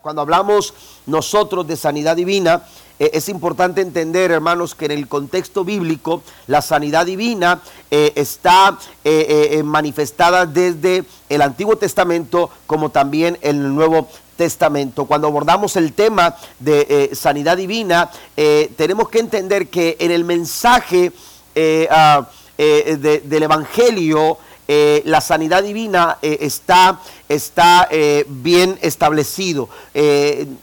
Cuando hablamos nosotros de sanidad divina, eh, es importante entender, hermanos, que en el contexto bíblico la sanidad divina eh, está eh, manifestada desde el Antiguo Testamento como también en el Nuevo Testamento. Cuando abordamos el tema de sanidad divina, tenemos que entender que en el mensaje ah, del Evangelio, eh, la sanidad divina eh, está, está eh, bien establecido.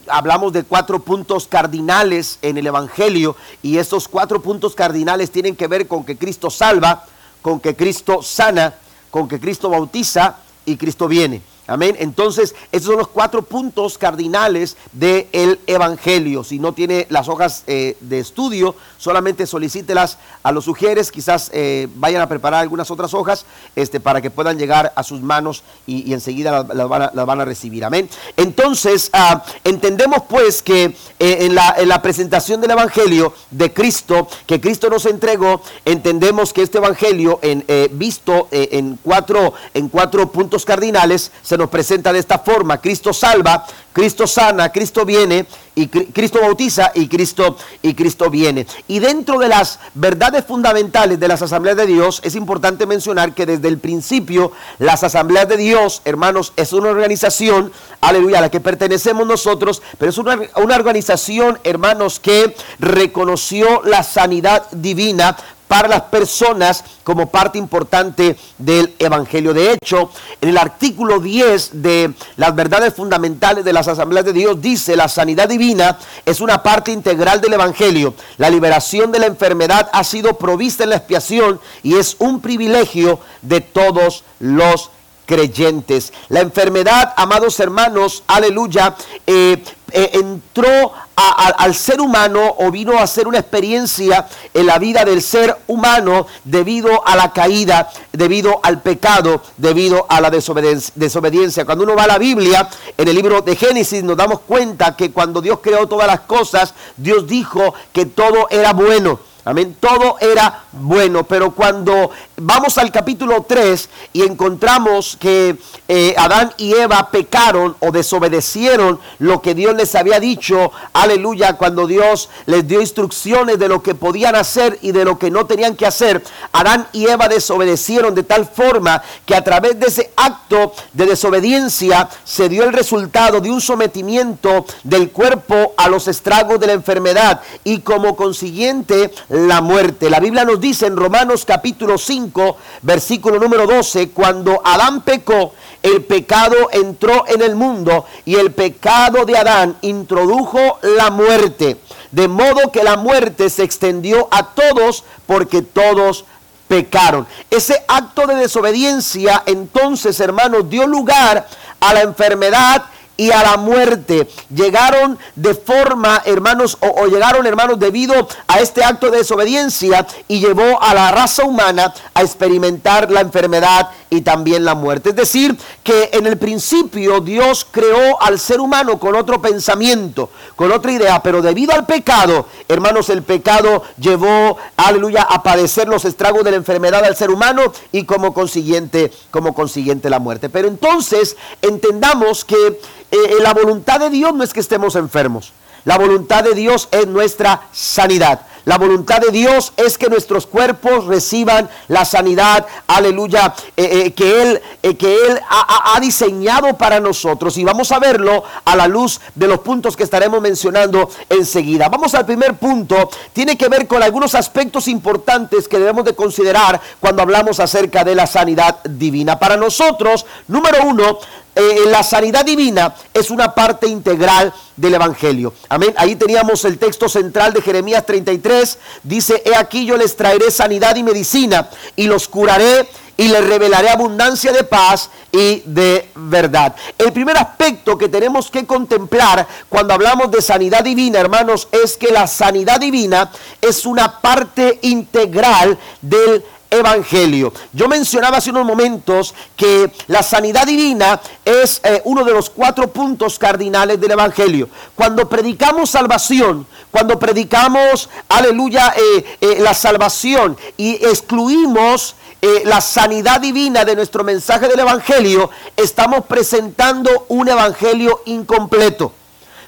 hablamos de cuatro puntos cardinales en el Evangelio y esos cuatro puntos cardinales tienen que ver con que Cristo salva, con que Cristo sana, con que Cristo bautiza y Cristo viene. Amén. Entonces, esos son los cuatro puntos cardinales del Evangelio. Si no tiene las hojas eh, de estudio, solamente solicítelas a los sugieres. Quizás eh, vayan a preparar algunas otras hojas este, para que puedan llegar a sus manos y, enseguida las, van a, recibir. Amén. Entonces, ah, entendemos pues que eh, en, la, presentación del Evangelio de Cristo, que Cristo nos entregó, entendemos que este Evangelio, en, visto en, cuatro, en cuatro puntos cardinales, nos presenta de esta forma. Cristo salva, Cristo sana, Cristo viene y Cristo bautiza y Cristo y Cristo viene. Y dentro de las verdades fundamentales de las asambleas de Dios es importante mencionar que desde el principio las asambleas de Dios, hermanos, es una organización, aleluya, a la que pertenecemos nosotros, pero es una, una organización, hermanos, que reconoció la sanidad divina para las personas como parte importante del Evangelio. De hecho, en el artículo 10 de las verdades fundamentales de las asambleas de Dios dice, la sanidad divina es una parte integral del Evangelio. La liberación de la enfermedad ha sido provista en la expiación y es un privilegio de todos los creyentes. La enfermedad, amados hermanos, aleluya, eh, eh, entró al ser humano o vino a ser una experiencia en la vida del ser humano debido a la caída, debido al pecado, debido a la desobediencia. Cuando uno va a la Biblia, en el libro de Génesis nos damos cuenta que cuando Dios creó todas las cosas, Dios dijo que todo era bueno. Amén. Todo era bueno, pero cuando vamos al capítulo 3 y encontramos que eh, Adán y Eva pecaron o desobedecieron lo que Dios les había dicho, aleluya, cuando Dios les dio instrucciones de lo que podían hacer y de lo que no tenían que hacer, Adán y Eva desobedecieron de tal forma que a través de ese acto de desobediencia se dio el resultado de un sometimiento del cuerpo a los estragos de la enfermedad y como consiguiente la muerte. La Biblia nos dice en Romanos capítulo 5, versículo número 12, cuando Adán pecó, el pecado entró en el mundo y el pecado de Adán introdujo la muerte. De modo que la muerte se extendió a todos porque todos pecaron. Ese acto de desobediencia entonces, hermanos, dio lugar a la enfermedad y a la muerte. Llegaron de forma, hermanos, o, llegaron, hermanos, debido a este acto de desobediencia y llevó a la raza humana a experimentar la enfermedad y también la muerte. Es decir, que en el principio Dios creó al ser humano con otro pensamiento, con otra idea, pero debido al pecado, hermanos, el pecado llevó, aleluya, a padecer los estragos de la enfermedad al ser humano y como consiguiente, como consiguiente la muerte. Pero entonces entendamos que eh, la voluntad de Dios no es que estemos enfermos. La voluntad de Dios es nuestra sanidad. La voluntad de Dios es que nuestros cuerpos reciban la sanidad, aleluya, eh, eh, que Él, que él ha, ha, diseñado para nosotros. Y vamos a verlo a la luz de los puntos que estaremos mencionando enseguida. Vamos al primer punto. Tiene que ver con algunos aspectos importantes que debemos de considerar cuando hablamos acerca de la sanidad divina. Para nosotros, número uno, eh, la sanidad divina es una parte integral del Evangelio. Amén. Ahí teníamos el texto central de Jeremías 33. Dice, he aquí yo les traeré sanidad y medicina y los curaré y les revelaré abundancia de paz y de verdad. El primer aspecto que tenemos que contemplar cuando hablamos de sanidad divina, hermanos, es que la sanidad divina es una parte integral del evangelio. Yo mencionaba hace unos momentos que la sanidad divina es eh, uno de los cuatro puntos cardinales del evangelio. Cuando predicamos salvación, cuando predicamos, aleluya, eh, eh, la salvación y excluimos eh, la sanidad divina de nuestro mensaje del Evangelio, estamos presentando un Evangelio incompleto.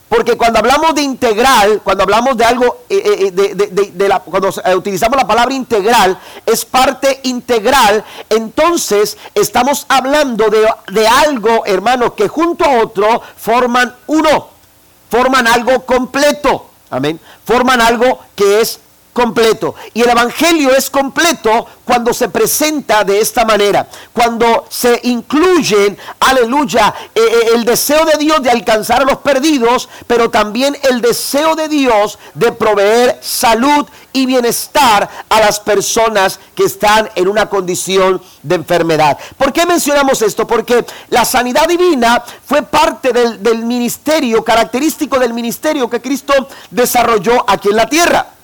Porque cuando hablamos de integral, cuando hablamos de algo, eh, eh, de, la, cuando utilizamos la palabra integral, es parte integral, entonces estamos hablando de, de algo, hermano, que junto a otro forman uno, forman algo completo. Amén. Forman algo que es completo. Y el Evangelio es completo cuando se presenta de esta manera, cuando se incluyen, aleluya, eh, eh, el deseo de Dios de alcanzar a los perdidos, pero también el deseo de Dios de proveer salud y bienestar a las personas que están en una condición de enfermedad. ¿Por qué mencionamos esto? Porque la sanidad divina fue parte del, del ministerio, característico del ministerio que Cristo desarrolló aquí en la tierra.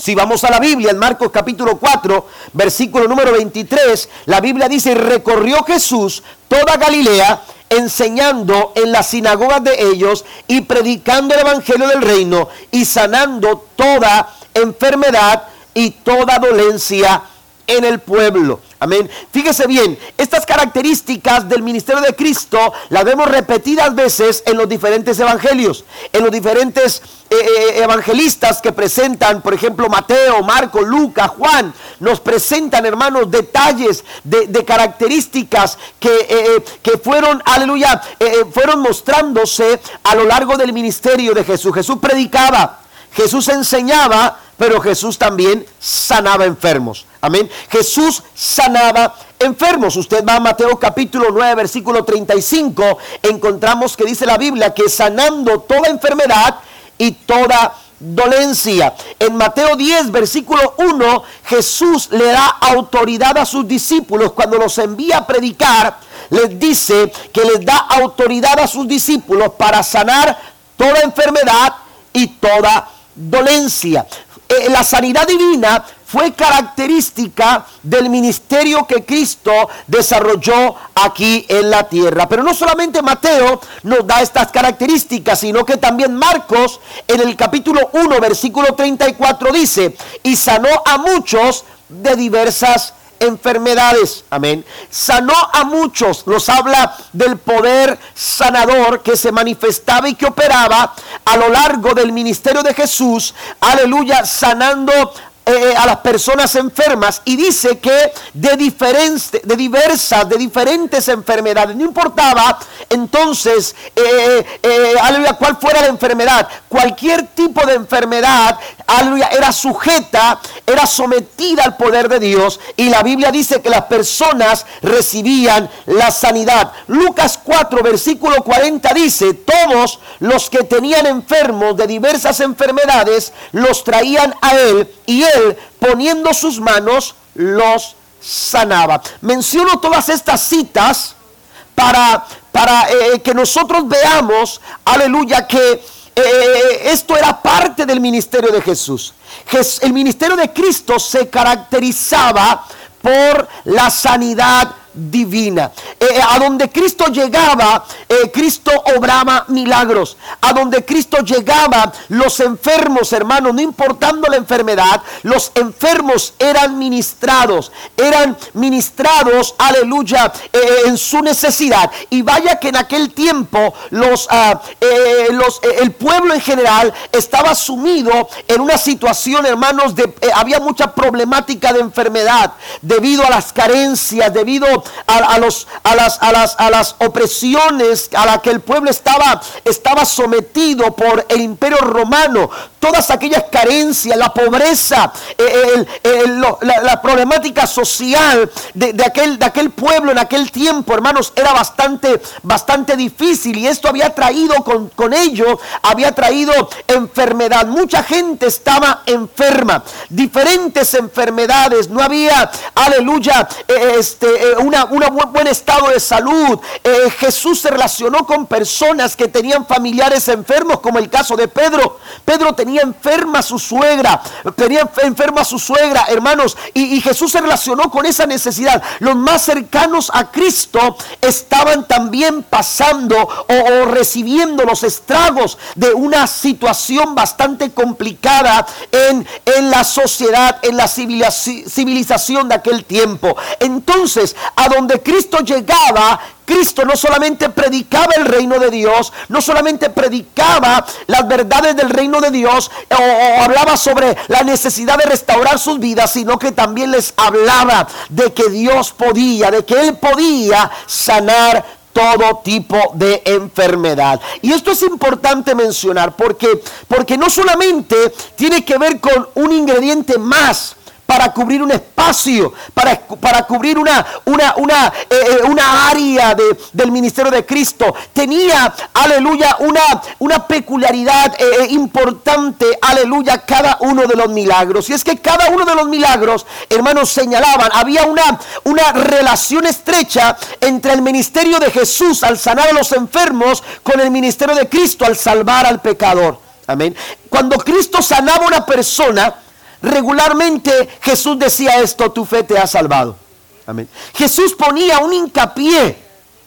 Si vamos a la Biblia, en Marcos capítulo 4, versículo número 23, la Biblia dice, recorrió Jesús toda Galilea, enseñando en las sinagogas de ellos y predicando el Evangelio del reino y sanando toda enfermedad y toda dolencia en el pueblo. Amén. Fíjese bien, estas características del ministerio de Cristo las vemos repetidas veces en los diferentes evangelios, en los diferentes eh, eh, evangelistas que presentan, por ejemplo, Mateo, Marco, Lucas, Juan, nos presentan, hermanos, detalles de, características que, eh, que, fueron, aleluya, fueron mostrándose a lo largo del ministerio de Jesús. Jesús predicaba, Jesús enseñaba, pero Jesús también sanaba enfermos. Amén. Jesús sanaba enfermos. Usted va a Mateo capítulo 9, versículo 35. Encontramos que dice la Biblia que sanando toda enfermedad y toda dolencia. En Mateo 10, versículo 1, Jesús le da autoridad a sus discípulos cuando los envía a predicar. Les dice que les da autoridad a sus discípulos para sanar toda enfermedad y toda dolencia. Eh, la sanidad divina fue característica del ministerio que Cristo desarrolló aquí en la tierra. Pero no solamente Mateo nos da estas características, sino que también Marcos en el capítulo 1, versículo 34 dice, y sanó a muchos de diversas enfermedades. Amén. Sanó a muchos. Nos habla del poder sanador que se manifestaba y que operaba a lo largo del ministerio de Jesús. Aleluya. Sanando eh, a las personas enfermas y dice que de, diferentes, de diversas, de diferentes enfermedades, no importaba entonces, eh, eh, aleluya, cuál fuera la enfermedad, cualquier tipo de enfermedad, era sujeta, era sometida al poder de Dios. Y la Biblia dice que las personas recibían la sanidad. Lucas 4, versículo 40 dice, todos los que tenían enfermos de diversas enfermedades los traían a él y él poniendo sus manos los sanaba. Menciono todas estas citas para, para eh, eh, que nosotros veamos, aleluya, que eh, esto era parte del ministerio de Jesús. El ministerio de Cristo se caracterizaba por la sanidad divina. Eh, eh, a donde Cristo llegaba, eh, Cristo obraba milagros. A donde Cristo llegaba, los enfermos, hermanos, no importando la enfermedad, los enfermos eran ministrados, eran ministrados, aleluya, en su necesidad. Y vaya que en aquel tiempo los, ah, los el pueblo en general estaba sumido en una situación, hermanos, de había mucha problemática de enfermedad debido a las carencias, debido a, los, a, las, a, las, a las opresiones a la que el pueblo estaba, estaba sometido por el imperio romano, todas aquellas carencias, la pobreza, eh, la, problemática social de, aquel, de aquel pueblo en aquel tiempo, hermanos, era bastante, bastante difícil y esto había traído con, con ello, había traído enfermedad. Mucha gente estaba enferma, diferentes enfermedades, no había, aleluya, eh, este, eh, una, un buen estado de salud. Eh, Jesús se relacionó con personas que tenían familiares enfermos, como el caso de Pedro. Pedro tenía enferma a su suegra, tenía enferma a su suegra, hermanos, y, Jesús se relacionó con esa necesidad. Los más cercanos a Cristo estaban también pasando o, recibiendo los, estragos de una situación bastante complicada en, en la sociedad, en la civilización de aquel tiempo. Entonces, a donde Cristo llegaba, Cristo no solamente predicaba el reino de Dios, no solamente predicaba las verdades del reino de Dios o, hablaba sobre la necesidad de restaurar sus vidas, sino que también les hablaba de que Dios podía, de que Él podía sanar todo tipo de enfermedad. Y esto es importante mencionar porque, porque no solamente tiene que ver con un ingrediente más, para cubrir un espacio, para, para cubrir una, una, una, eh, eh, una área de, del ministerio de Cristo. Tenía, aleluya, una, una peculiaridad eh, importante, aleluya, cada uno de los milagros. Y es que cada uno de los milagros, hermanos, señalaban, había una, una relación estrecha entre el ministerio de Jesús al sanar a los enfermos con el ministerio de Cristo al salvar al pecador. Amén. Cuando Cristo sanaba a una persona, regularmente Jesús decía esto, tu fe te ha salvado. Amén. Jesús ponía un hincapié.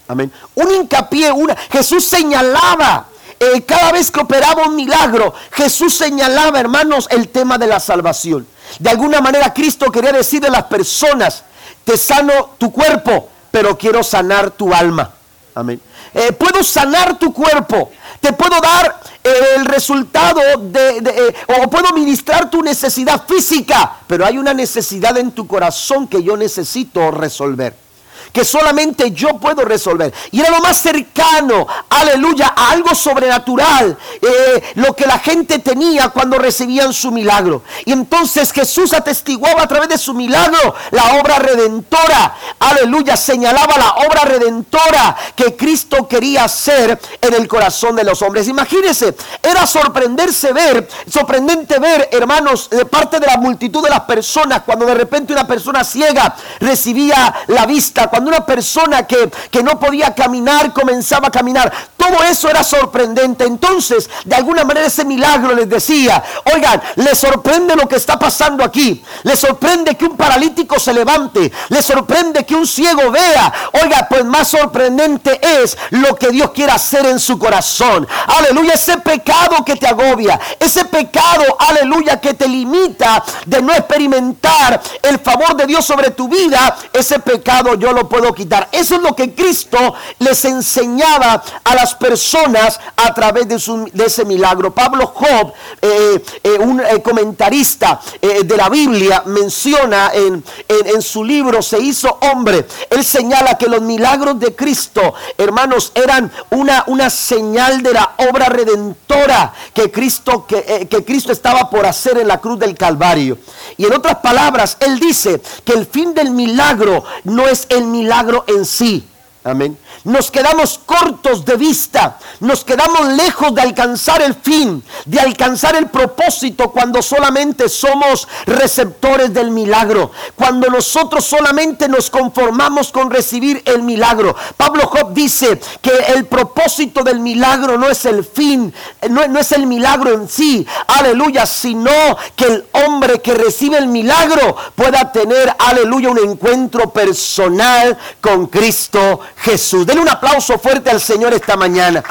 Amén. Un hincapié, una, Jesús señalaba eh, cada vez que operaba un milagro, Jesús señalaba, hermanos, el tema de la salvación. De alguna manera Cristo quería decirle a las personas, te sano tu cuerpo, pero quiero sanar tu alma. Amén. Eh, puedo sanar tu cuerpo, te puedo dar el resultado de, eh, o puedo ministrar tu necesidad física, pero hay una necesidad en tu corazón que yo necesito resolver que solamente yo puedo resolver. Y era lo más cercano, aleluya, a algo sobrenatural, eh, lo que la gente tenía cuando recibían su milagro. Y entonces Jesús atestiguaba a través de su milagro la obra redentora, aleluya, señalaba la obra redentora que Cristo quería hacer en el corazón de los hombres. Imagínense, era sorprenderse ver, sorprendente ver, hermanos, de parte de la multitud de las personas, cuando de repente una persona ciega recibía la vista, una persona que, que no podía caminar comenzaba a caminar. Todo eso era sorprendente. Entonces, de alguna manera ese milagro les decía, oigan, les sorprende lo que está pasando aquí. Les sorprende que un paralítico se levante. Les sorprende que un ciego vea. Oiga, pues más sorprendente es lo que Dios quiere hacer en su corazón. Aleluya, ese pecado que te agobia. Ese pecado, aleluya, que te limita de no experimentar el favor de Dios sobre tu vida. Ese pecado yo lo puedo quitar. Eso es lo que Cristo les enseñaba a las personas a través de, ese milagro. Pablo Job, eh, eh, un eh, comentarista de la Biblia, menciona en, en, su libro Se hizo hombre. Él señala que los milagros de Cristo, hermanos, eran una, una señal de la obra redentora que Cristo, que, que Cristo estaba por hacer en la cruz del Calvario. Y en otras palabras, él dice que el fin del milagro no es el milagro milagro en sí. Amén. Nos quedamos cortos de vista, nos quedamos lejos de alcanzar el fin, de alcanzar el propósito cuando solamente somos receptores del milagro, cuando nosotros solamente nos conformamos con recibir el milagro. Pablo Job dice que el propósito del milagro no es el fin, no, no es el milagro en sí, aleluya, sino que el hombre que recibe el milagro pueda tener, aleluya, un encuentro personal con Cristo Jesús. Un aplauso fuerte al Señor esta mañana.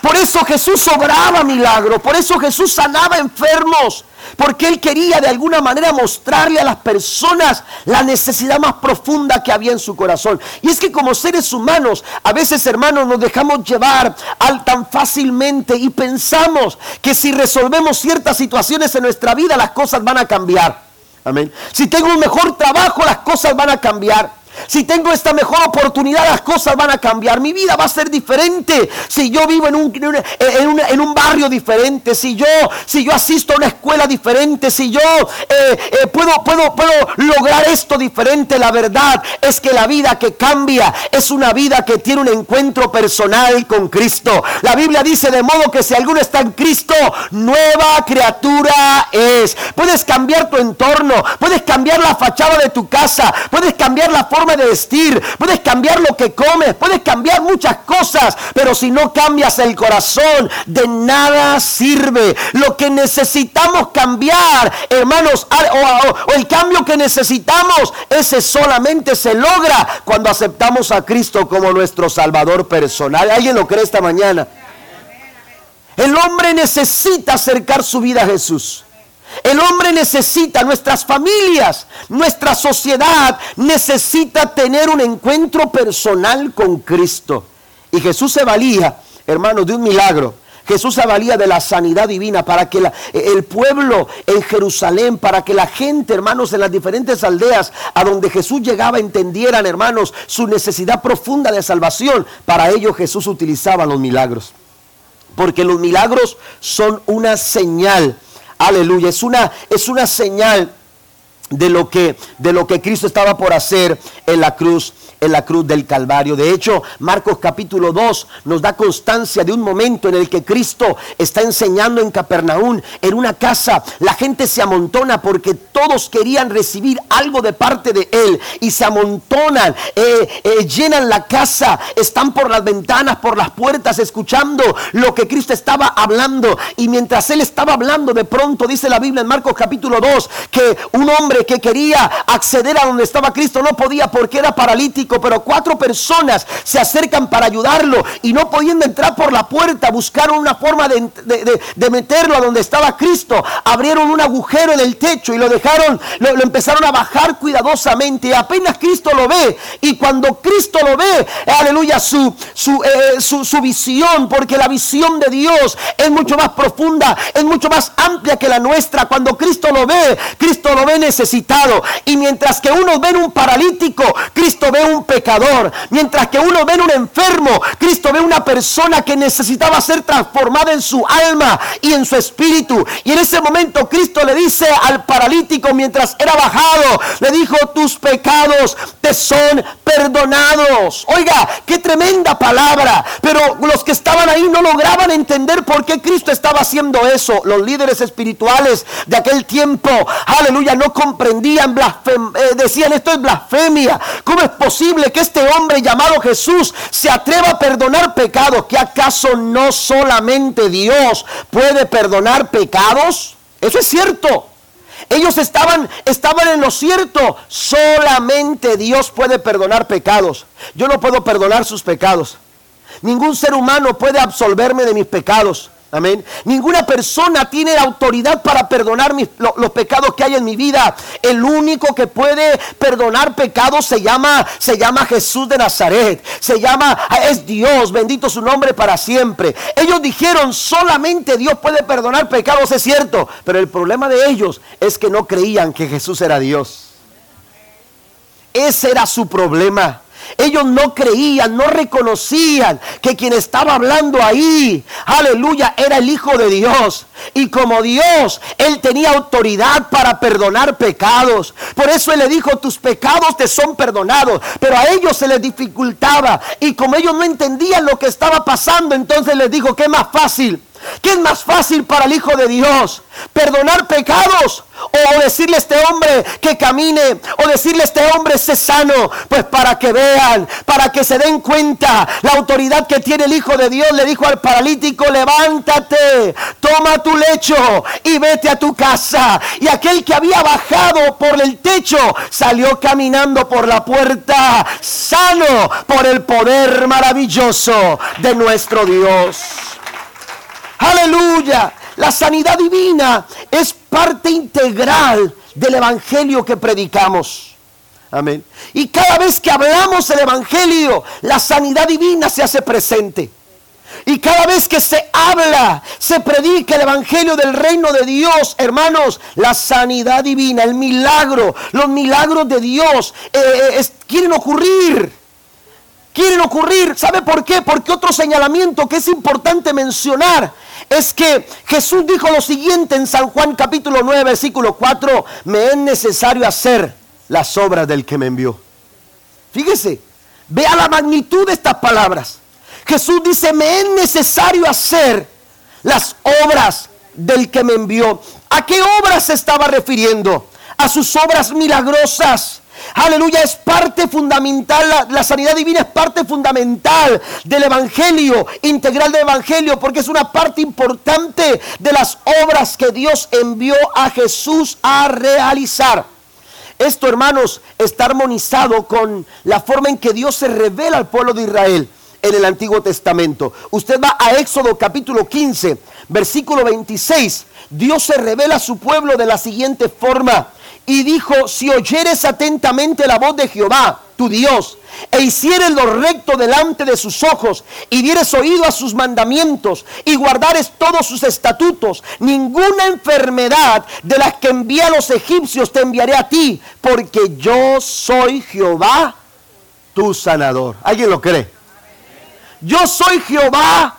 Por eso Jesús obraba milagros, por eso Jesús sanaba enfermos, porque Él quería de alguna manera mostrarle a las personas la necesidad más profunda que había en su corazón. Y es que como seres humanos, a veces hermanos nos dejamos llevar al tan fácilmente y pensamos que si resolvemos ciertas situaciones en nuestra vida las cosas van a cambiar. Amén. Si tengo un mejor trabajo las cosas van a cambiar. Si tengo esta mejor oportunidad, las cosas van a cambiar. Mi vida va a ser diferente. Si yo vivo en un, en un, barrio diferente, si yo, si yo asisto a una escuela diferente, si yo eh, eh, puedo, puedo, puedo lograr esto diferente, la verdad es que la vida que cambia es una vida que tiene un encuentro personal con Cristo. La Biblia dice de modo que si alguno está en Cristo, nueva criatura es. Puedes cambiar tu entorno, puedes cambiar la fachada de tu casa, puedes cambiar la forma de vestir, puedes cambiar lo que comes, puedes cambiar muchas cosas, pero si no cambias el corazón, de nada sirve. Lo que necesitamos cambiar, hermanos, o, el cambio que necesitamos, ese solamente se logra cuando aceptamos a Cristo como nuestro Salvador personal. ¿Alguien lo cree esta mañana? El hombre necesita acercar su vida a Jesús. El hombre necesita, nuestras familias, nuestra sociedad necesita tener un encuentro personal con Cristo. Y Jesús se valía, hermanos, de un milagro. Jesús se valía de la sanidad divina para que el pueblo en Jerusalén, para que la gente, hermanos, en las diferentes aldeas a donde Jesús llegaba entendieran, hermanos, su necesidad profunda de salvación. Para ello Jesús utilizaba los milagros. Porque los milagros son una señal Aleluya, es una, es una señal de lo que de lo que Cristo estaba por hacer en la cruz en la cruz del Calvario. De hecho, Marcos capítulo 2 nos da constancia de un momento en el que Cristo está enseñando en Capernaum, en una casa. La gente se amontona porque todos querían recibir algo de parte de Él y se amontonan, eh, eh, llenan la casa, están por las ventanas, por las puertas, escuchando lo que Cristo estaba hablando. Y mientras Él estaba hablando, de pronto dice la Biblia en Marcos capítulo 2 que un hombre que quería acceder a donde estaba Cristo no podía porque era paralítico pero cuatro personas se acercan para ayudarlo y no pudiendo entrar por la puerta, buscaron una forma de, meterlo a donde estaba Cristo. Abrieron un agujero en el techo y lo dejaron, lo, empezaron a bajar cuidadosamente. Y apenas Cristo lo ve, y cuando Cristo lo ve, aleluya, su, su, eh, su, su visión, porque la visión de Dios es mucho más profunda, es mucho más amplia que la nuestra. Cuando Cristo lo ve, Cristo lo ve necesitado. Y mientras que uno ve un paralítico, Cristo ve un pecador. Mientras que uno ve un enfermo, Cristo ve una persona que necesitaba ser transformada en su alma y en su espíritu. Y en ese momento Cristo le dice al paralítico mientras era bajado, le dijo, tus pecados te son perdonados. Oiga, qué tremenda palabra. Pero los que estaban ahí no lograban entender por qué Cristo estaba haciendo eso. Los líderes espirituales de aquel tiempo, aleluya, no comprendían, eh, decían esto es blasfemia. ¿Cómo es posible? Que este hombre llamado Jesús se atreva a perdonar pecados? ¿Que acaso no solamente Dios puede perdonar pecados? Eso es cierto. Ellos estaban, estaban en lo cierto. Solamente Dios puede perdonar pecados. Yo no puedo perdonar sus pecados. Ningún ser humano puede absolverme de mis pecados. Amén. Ninguna persona tiene autoridad para perdonar los pecados que hay en mi vida. El único que puede perdonar pecados se llama, se llama Jesús de Nazaret. Se llama, es Dios, bendito su nombre para siempre. Ellos dijeron, solamente Dios puede perdonar pecados, es cierto. Pero el problema de ellos es que no creían que Jesús era Dios. Ese era su problema. Ellos no creían, no reconocían que quien estaba hablando ahí, aleluya, era el Hijo de Dios. Y como Dios, Él tenía autoridad para perdonar pecados. Por eso Él le dijo, tus pecados te son perdonados. Pero a ellos se les dificultaba. Y como ellos no entendían lo que estaba pasando, entonces les dijo, ¿qué más fácil? ¿Qué es más fácil para el Hijo de Dios? ¿Perdonar pecados? ¿O decirle a este hombre que camine? ¿O decirle a este hombre se sano? Pues para que vean, para que se den cuenta la autoridad que tiene el Hijo de Dios. Le dijo al paralítico, levántate, toma tu lecho y vete a tu casa. Y aquel que había bajado por el techo salió caminando por la puerta, sano por el poder maravilloso de nuestro Dios. Aleluya. La sanidad divina es parte integral del Evangelio que predicamos. Amén. Y cada vez que hablamos el Evangelio, la sanidad divina se hace presente. Y cada vez que se habla, se predica el Evangelio del reino de Dios, hermanos, la sanidad divina, el milagro, los milagros de Dios eh, eh, quieren ocurrir quieren ocurrir. ¿Sabe por qué? Porque otro señalamiento que es importante mencionar es que Jesús dijo lo siguiente en San Juan capítulo 9, versículo 4, me es necesario hacer las obras del que me envió. Fíjese, vea la magnitud de estas palabras. Jesús dice, me es necesario hacer las obras del que me envió. ¿A qué obras se estaba refiriendo? A sus obras milagrosas Aleluya, es parte fundamental, la, sanidad divina es parte fundamental del Evangelio, integral del Evangelio, porque es una parte importante de las obras que Dios envió a Jesús a realizar. Esto, hermanos, está armonizado con la forma en que Dios se revela al pueblo de Israel. en el Antiguo Testamento. Usted va a Éxodo capítulo 15, versículo 26. Dios se revela a su pueblo de la siguiente forma. Y dijo, si oyeres atentamente la voz de Jehová, tu Dios, e hicieres lo recto delante de sus ojos, y dieres oído a sus mandamientos, y guardares todos sus estatutos, ninguna enfermedad de las que envía los egipcios te enviaré a ti, porque yo soy Jehová, tu sanador. ¿Alguien lo cree? Yo soy Jehová,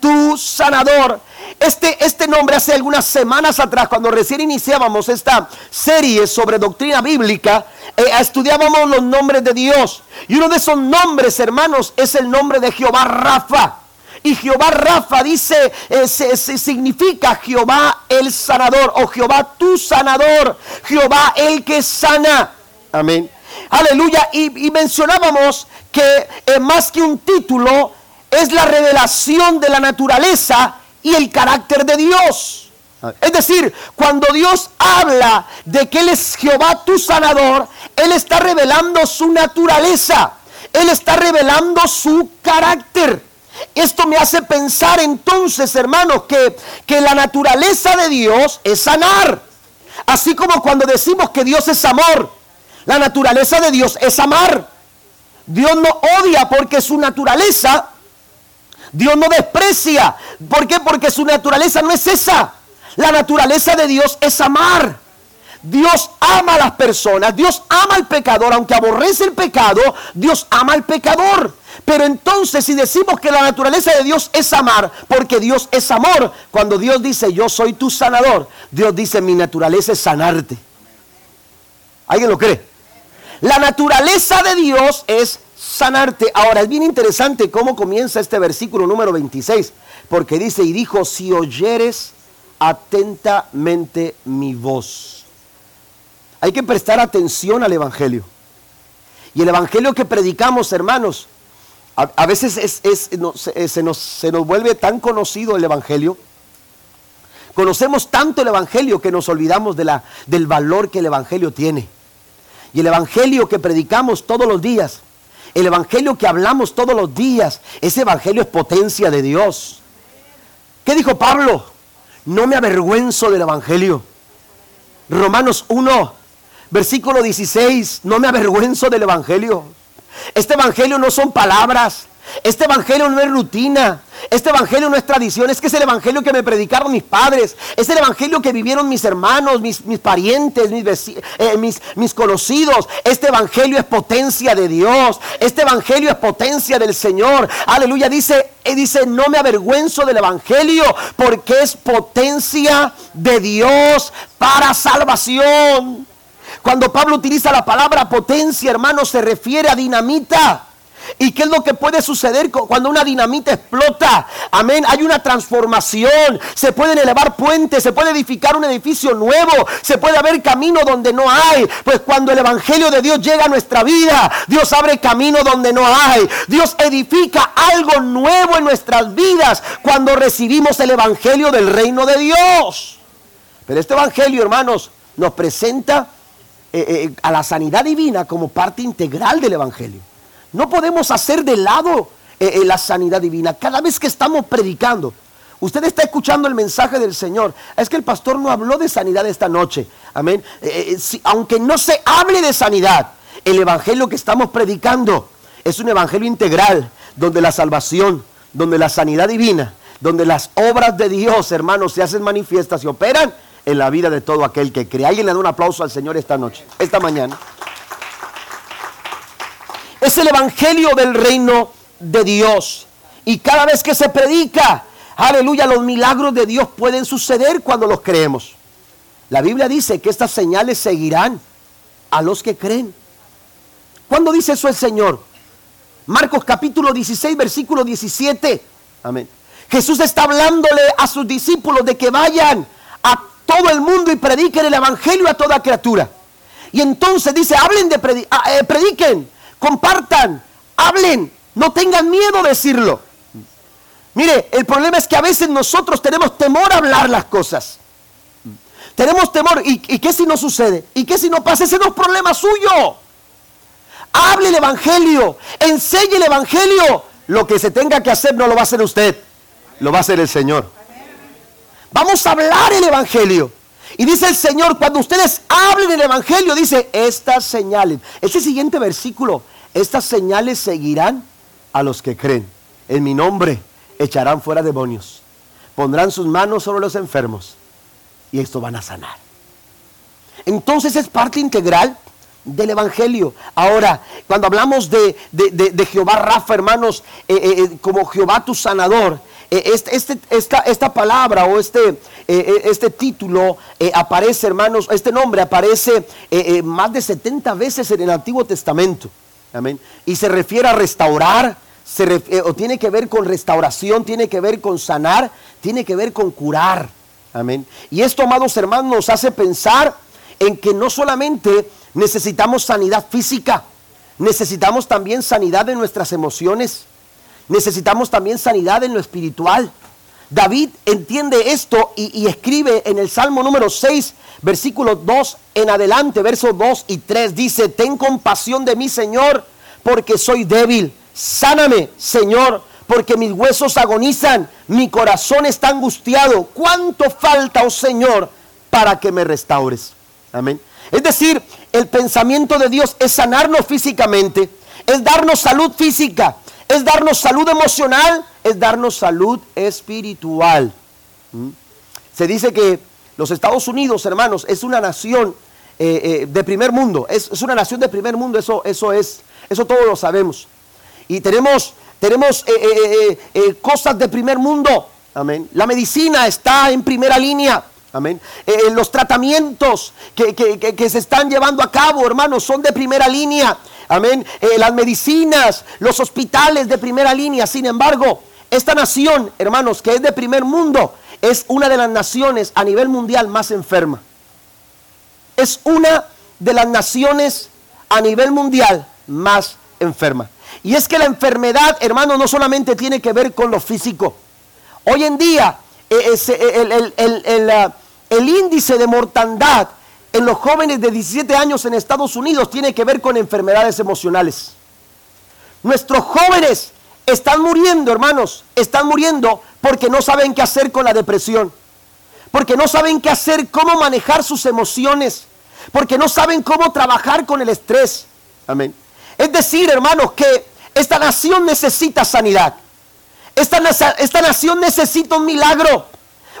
tu sanador. Este, este nombre hace algunas semanas atrás, cuando recién iniciábamos esta serie sobre doctrina bíblica, eh, estudiábamos los nombres de Dios. Y uno de esos nombres, hermanos, es el nombre de Jehová Rafa. Y Jehová Rafa dice, eh, se, significa Jehová el sanador o Jehová tu sanador, Jehová el que sana. Amén. Aleluya. Y, mencionábamos que eh, más que un título, es la revelación de la naturaleza y el carácter de Dios. Es decir, cuando Dios habla de que Él es Jehová tu sanador, Él está revelando su naturaleza, Él está revelando su carácter. Esto me hace pensar entonces, hermanos, que, que la naturaleza de Dios es sanar. Así como cuando decimos que Dios es amor, la naturaleza de Dios es amar. Dios no odia porque su naturaleza Dios no desprecia. ¿Por qué? Porque su naturaleza no es esa. La naturaleza de Dios es amar. Dios ama a las personas, Dios ama al pecador, aunque aborrece el pecado, Dios ama al pecador. Pero entonces si decimos que la naturaleza de Dios es amar, porque Dios es amor, cuando Dios dice yo soy tu sanador, Dios dice mi naturaleza es sanarte. ¿Alguien lo cree? La naturaleza de Dios es sanarte. Ahora, es bien interesante cómo comienza este versículo número 26, porque dice, y dijo, si oyeres atentamente mi voz. Hay que prestar atención al Evangelio. Y el Evangelio que predicamos, hermanos, a, veces es, eh, se, nos, se nos vuelve tan conocido el Evangelio. Conocemos tanto el Evangelio que nos olvidamos de la, del valor que el Evangelio tiene. Y el Evangelio que predicamos todos los días el evangelio que hablamos todos los días, ese evangelio es potencia de Dios. ¿Qué dijo Pablo? No me avergüenzo del evangelio. Romanos 1, versículo 16, no me avergüenzo del evangelio. Este evangelio no son palabras, este evangelio no es rutina. Este evangelio no es tradición, es que es el evangelio que me predicaron mis padres, es el evangelio que vivieron mis hermanos, mis, mis parientes, mis, eh, mis, mis conocidos. Este evangelio es potencia de Dios, este evangelio es potencia del Señor. Aleluya, dice, eh, dice, no me avergüenzo del evangelio porque es potencia de Dios para salvación. Cuando Pablo utiliza la palabra potencia, hermano, se refiere a dinamita. ¿Y qué es lo que puede suceder cuando una dinamita explota? Amén. Hay una transformación. Se pueden elevar puentes, se puede edificar un edificio nuevo, se puede haber camino donde no hay. Pues cuando el Evangelio de Dios llega a nuestra vida, Dios abre camino donde no hay. Dios edifica algo nuevo en nuestras vidas cuando recibimos el Evangelio del reino de Dios. Pero este Evangelio, hermanos, nos presenta eh, eh, a la sanidad divina como parte integral del Evangelio. No podemos hacer de lado eh, eh, la sanidad divina. Cada vez que estamos predicando, usted está escuchando el mensaje del Señor. Es que el pastor no habló de sanidad esta noche. Amén. Eh, aunque no se hable de sanidad, el evangelio que estamos predicando es un evangelio integral, donde la salvación, donde la sanidad divina, donde las obras de Dios, hermanos, se hacen manifiestas y operan en la vida de todo aquel que cree. Alguien le da un aplauso al Señor esta noche, esta mañana. Es el Evangelio del reino de Dios. Y cada vez que se predica, aleluya, los milagros de Dios pueden suceder cuando los creemos. La Biblia dice que estas señales seguirán a los que creen. ¿Cuándo dice eso el Señor? Marcos capítulo 16, versículo 17. Amén. Jesús está hablándole a sus discípulos de que vayan a todo el mundo y prediquen el Evangelio a toda criatura. Y entonces dice, hablen de ah, eh, prediquen compartan, hablen, no tengan miedo de decirlo. Mire, el problema es que a veces nosotros tenemos temor a hablar las cosas. Tenemos temor. ¿Y, qué si no sucede? ¿Y qué si no pasa? Ese no es problema suyo. Hable el Evangelio, enseñe el Evangelio, Lo que se tenga que hacer no lo va a hacer usted, lo va a hacer el Señor. Vamos a hablar el Evangelio. Y dice el Señor, cuando ustedes hablen el Evangelio, dice, estas señales. Este siguiente versículo, estas señales seguirán a los que creen. En mi nombre echarán fuera demonios. Pondrán sus manos sobre los enfermos. Y esto van a sanar. Entonces es parte integral del Evangelio. Ahora, cuando hablamos de, Jehová Rafa, hermanos, eh, eh, eh, como Jehová tu sanador, este, este, esta, esta, palabra o este, este título aparece, hermanos, este nombre aparece más de 70 veces en el Antiguo Testamento. Amén. Y se refiere a restaurar, se o tiene que ver con restauración, tiene que ver con sanar, tiene que ver con curar. Amén. Y esto, amados hermanos, nos hace pensar en que no solamente necesitamos sanidad física, necesitamos también sanidad en nuestras emociones, necesitamos también sanidad en lo espiritual. David entiende esto y, escribe en el Salmo número 6, versículo 2 en adelante, versos 2 y 3, dice, ten compasión de mí, Señor, porque soy débil. Sáname, Señor, porque mis huesos agonizan, mi corazón está angustiado. ¿Cuánto falta, oh Señor, para que me restaures? Amén. Es decir, el pensamiento de Dios es sanarnos físicamente, es darnos salud física, es darnos salud emocional, es darnos salud espiritual. ¿Mm? Se dice que los Estados Unidos, hermanos, es una nación eh, eh, de primer mundo, es, una nación de primer mundo, eso, eso es, eso todos lo sabemos. Y tenemos, tenemos eh, cosas de primer mundo, amén. La medicina está en primera línea. Amén. Eh, los tratamientos que, se están llevando a cabo, hermanos, son de primera línea. Amén. Eh, las medicinas, los hospitales de primera línea. Sin embargo, esta nación, hermanos, que es de primer mundo, es una de las naciones a nivel mundial más enferma. Es una de las naciones a nivel mundial más enferma. Y es que la enfermedad, hermanos, no solamente tiene que ver con lo físico. Hoy en día el, índice de mortandad en los jóvenes de 17 años en Estados Unidos tiene que ver con enfermedades emocionales. Nuestros jóvenes están muriendo, hermanos, están muriendo porque no saben qué hacer con la depresión, porque no saben qué hacer, cómo manejar sus emociones, porque no saben cómo trabajar con el estrés. Amén. Es decir, hermanos, que esta nación necesita sanidad. Esta, nación necesita un milagro,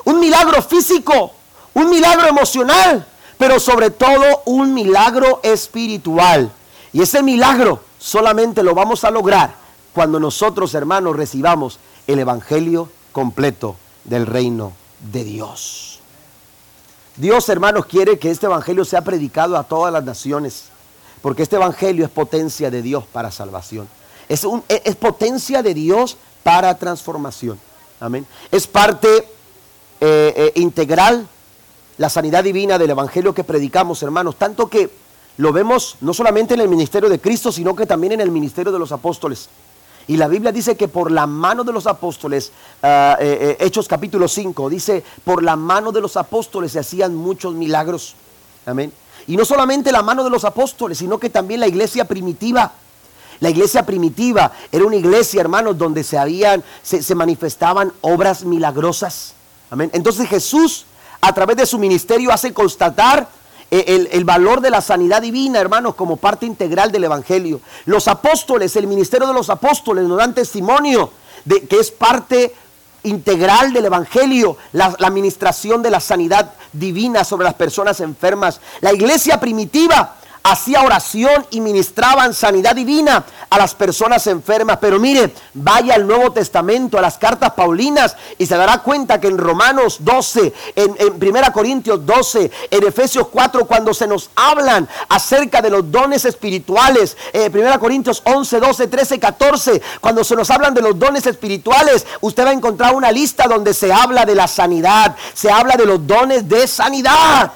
un milagro físico, un milagro emocional, pero sobre todo un milagro espiritual. Y ese milagro solamente lo vamos a lograr cuando nosotros, hermanos, recibamos el Evangelio completo del reino de Dios. Dios, hermanos, quiere que este Evangelio sea predicado a todas las naciones, porque este Evangelio es potencia de Dios para salvación. Es, es potencia de Dios para transformación. Amén. Es parte eh, eh, integral la sanidad divina del Evangelio que predicamos, hermanos. Tanto que lo vemos no solamente en el ministerio de Cristo, sino que también en el ministerio de los apóstoles. Y la Biblia dice que por la mano de los apóstoles, ah, eh, Hechos capítulo 5, dice, por la mano de los apóstoles se hacían muchos milagros. Amén. Y no solamente la mano de los apóstoles, sino que también la iglesia primitiva la iglesia primitiva era una iglesia, hermanos, donde se, habían, se, manifestaban obras milagrosas. Amén. Entonces Jesús, a través de su ministerio, hace constatar eh, el, el, valor de la sanidad divina, hermanos, como parte integral del Evangelio. Los apóstoles, el ministerio de los apóstoles nos dan testimonio de que es parte integral del Evangelio, la, la administración de la sanidad divina sobre las personas enfermas. La iglesia primitiva hacía oración y ministraban sanidad divina a las personas enfermas. Pero mire, vaya al Nuevo Testamento, a las cartas paulinas, y se dará cuenta que en Romanos 12, en, en 1 Corintios 12, en Efesios 4, cuando se nos hablan acerca de los dones espirituales, eh, 1 Corintios 11, 12, 13, 14, cuando se nos hablan de los dones espirituales, usted va a encontrar una lista donde se habla de la sanidad, se habla de los dones de sanidad.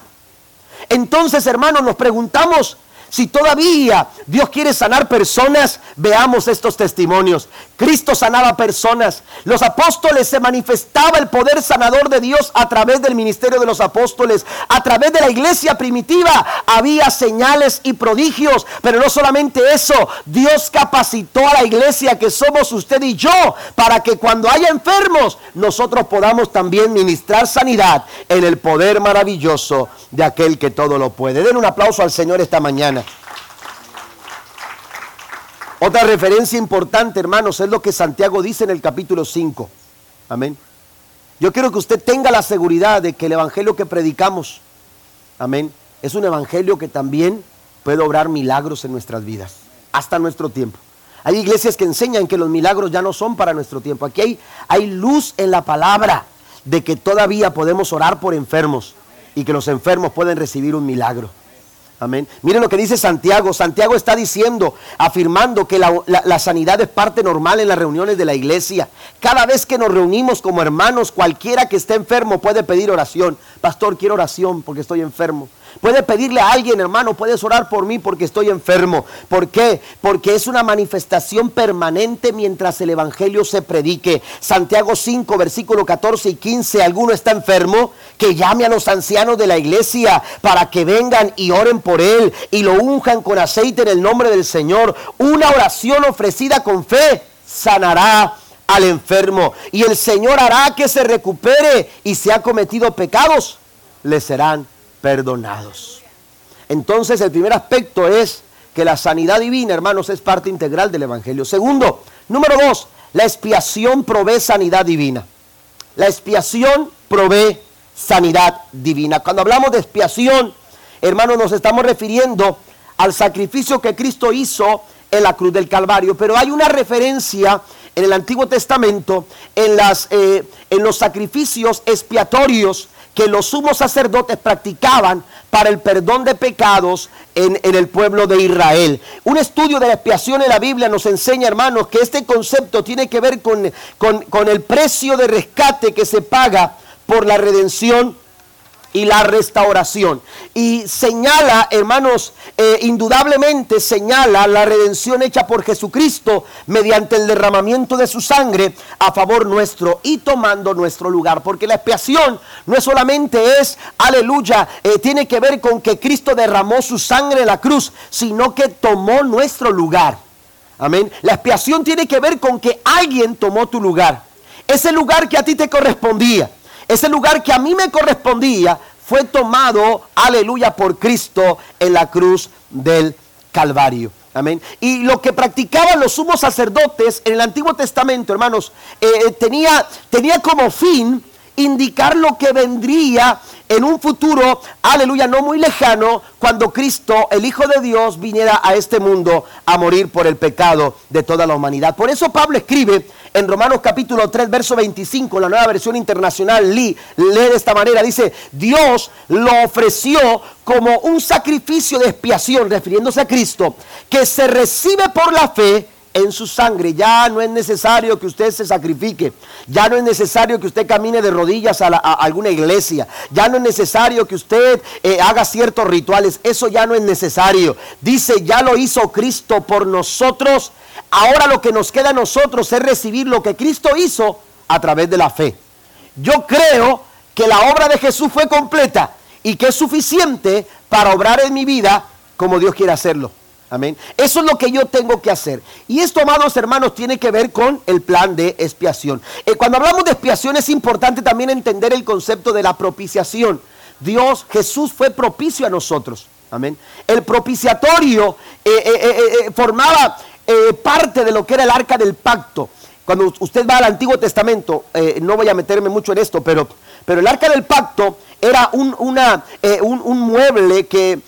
Entonces, hermanos, nos preguntamos Si todavía Dios quiere sanar personas, veamos estos testimonios. Cristo sanaba personas. Los apóstoles se manifestaba el poder sanador de Dios a través del ministerio de los apóstoles. A través de la iglesia primitiva había señales y prodigios. Pero no solamente eso, Dios capacitó a la iglesia que somos usted y yo para que cuando haya enfermos nosotros podamos también ministrar sanidad en el poder maravilloso de aquel que todo lo puede. Den un aplauso al Señor esta mañana. Otra referencia importante, hermanos, es lo que Santiago dice en el capítulo 5. Amén. Yo quiero que usted tenga la seguridad de que el evangelio que predicamos, amén, es un evangelio que también puede obrar milagros en nuestras vidas, hasta nuestro tiempo. Hay iglesias que enseñan que los milagros ya no son para nuestro tiempo. Aquí hay, hay luz en la palabra de que todavía podemos orar por enfermos y que los enfermos pueden recibir un milagro. Amén. Miren lo que dice Santiago. Santiago está diciendo, afirmando que la, sanidad es parte normal en las reuniones de la iglesia. Cada vez que nos reunimos como hermanos, cualquiera que esté enfermo puede pedir oración. Pastor, quiero oración porque estoy enfermo. Puede pedirle a alguien, hermano, puedes orar por mí porque estoy enfermo. ¿Por qué? Porque es una manifestación permanente mientras el Evangelio se predique. Santiago 5, versículo 14 y 15, alguno está enfermo, que llame a los ancianos de la iglesia para que vengan y oren por él y lo unjan con aceite en el nombre del Señor. Una oración ofrecida con fe sanará al enfermo y el Señor hará que se recupere y si ha cometido pecados, le serán perdonados. Entonces el primer aspecto es que la sanidad divina, hermanos, es parte integral del Evangelio. Segundo, número dos, la expiación provee sanidad divina. La expiación provee sanidad divina. Cuando hablamos de expiación, hermanos, nos estamos refiriendo al sacrificio que Cristo hizo en la cruz del Calvario. Pero hay una referencia en el Antiguo Testamento en, las, eh, en los sacrificios expiatorios que los sumos sacerdotes practicaban para el perdón de pecados en, el pueblo de Israel. Un estudio de la expiación en la Biblia nos enseña, hermanos, que este concepto tiene que ver con, con, con el precio de rescate que se paga por la redención y la restauración. Y señala, hermanos, eh, indudablemente señala la redención hecha por Jesucristo mediante el derramamiento de su sangre a favor nuestro y tomando nuestro lugar. Porque la expiación no es solamente es, aleluya, eh, tiene que ver con que Cristo derramó su sangre en la cruz, sino que tomó nuestro lugar. Amén. La expiación tiene que ver con que alguien tomó tu lugar. Ese lugar que a ti te correspondía ese lugar que a mí me correspondía fue tomado, aleluya, por Cristo en la cruz del Calvario. Amén. Y lo que practicaban los sumos sacerdotes en el Antiguo Testamento, hermanos, eh, eh, tenía, tenía como fin indicar lo que vendría en un futuro, aleluya, no muy lejano, cuando Cristo, el Hijo de Dios, viniera a este mundo a morir por el pecado de toda la humanidad. Por eso Pablo escribe en Romanos capítulo 3, verso 25, la nueva versión internacional, lee, lee de esta manera, dice, Dios lo ofreció como un sacrificio de expiación, refiriéndose a Cristo, que se recibe por la fe en su sangre. Ya no es necesario que usted se sacrifique. Ya no es necesario que usted camine de rodillas a, alguna iglesia. Ya no es necesario que usted eh, haga ciertos rituales. Eso ya no es necesario. Dice, ya lo hizo Cristo por nosotros. Ahora lo que nos queda a nosotros es recibir lo que Cristo hizo a través de la fe. Yo creo que la obra de Jesús fue completa y que es suficiente para obrar en mi vida como Dios quiere hacerlo. Amén. Eso es lo que yo tengo que hacer. Y esto, amados hermanos, tiene que ver con el plan de expiación. Eh, cuando hablamos de expiación es importante también entender el concepto de la propiciación. Dios, Jesús fue propicio a nosotros. Amén. El propiciatorio eh, eh, formaba parte de lo que era el arca del pacto. Cuando usted va al Antiguo Testamento, no voy a meterme mucho en esto, pero, pero el arca del pacto era un, eh, un, mueble que,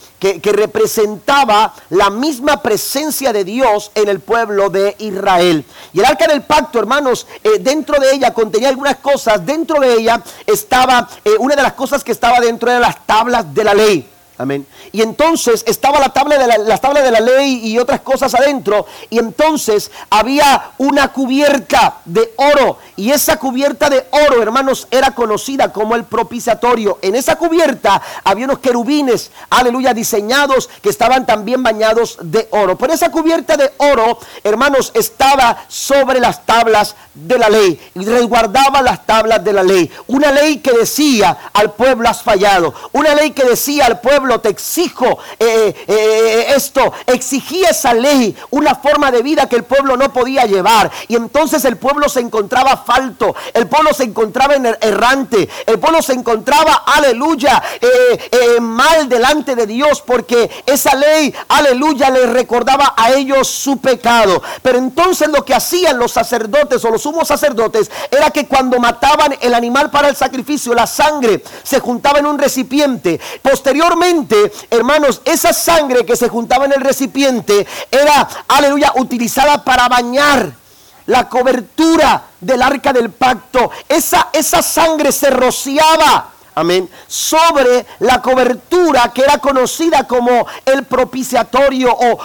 representaba la misma presencia de Dios en el pueblo de Israel. Y el arca del pacto, hermanos, eh, dentro de ella contenía algunas cosas. Dentro de ella estaba, eh, una de las cosas que estaba dentro de las tablas de la ley. Amén. Y entonces estaba la tabla, de la, tabla de la ley y otras cosas adentro. Y entonces había una cubierta de oro. Y esa cubierta de oro, hermanos, era conocida como el propiciatorio. En esa cubierta había unos querubines, aleluya, diseñados que estaban también bañados de oro. Pero esa cubierta de oro, hermanos, estaba sobre las tablas de la ley. Y resguardaba las tablas de la ley. Una ley que decía al pueblo has fallado. Una ley que decía al pueblo te exijo eh, eh, eh, esto, exigía esa ley, una forma de vida que el pueblo no podía llevar. Y entonces el pueblo se encontraba falto, el pueblo se encontraba en er, errante, el pueblo se encontraba, aleluya, mal delante de Dios, porque esa ley, aleluya, les recordaba a ellos su pecado. Pero entonces lo que hacían los sacerdotes o los sumos sacerdotes era que cuando mataban el animal para el sacrificio, la sangre se juntaba en un recipiente. Posteriormente, hermanos, esa sangre que se juntaba en el recipiente era, aleluya, utilizada para bañar la cobertura del arca del pacto. Esa, esa sangre se rociaba amén, sobre la cobertura que era conocida como el propiciatorio o,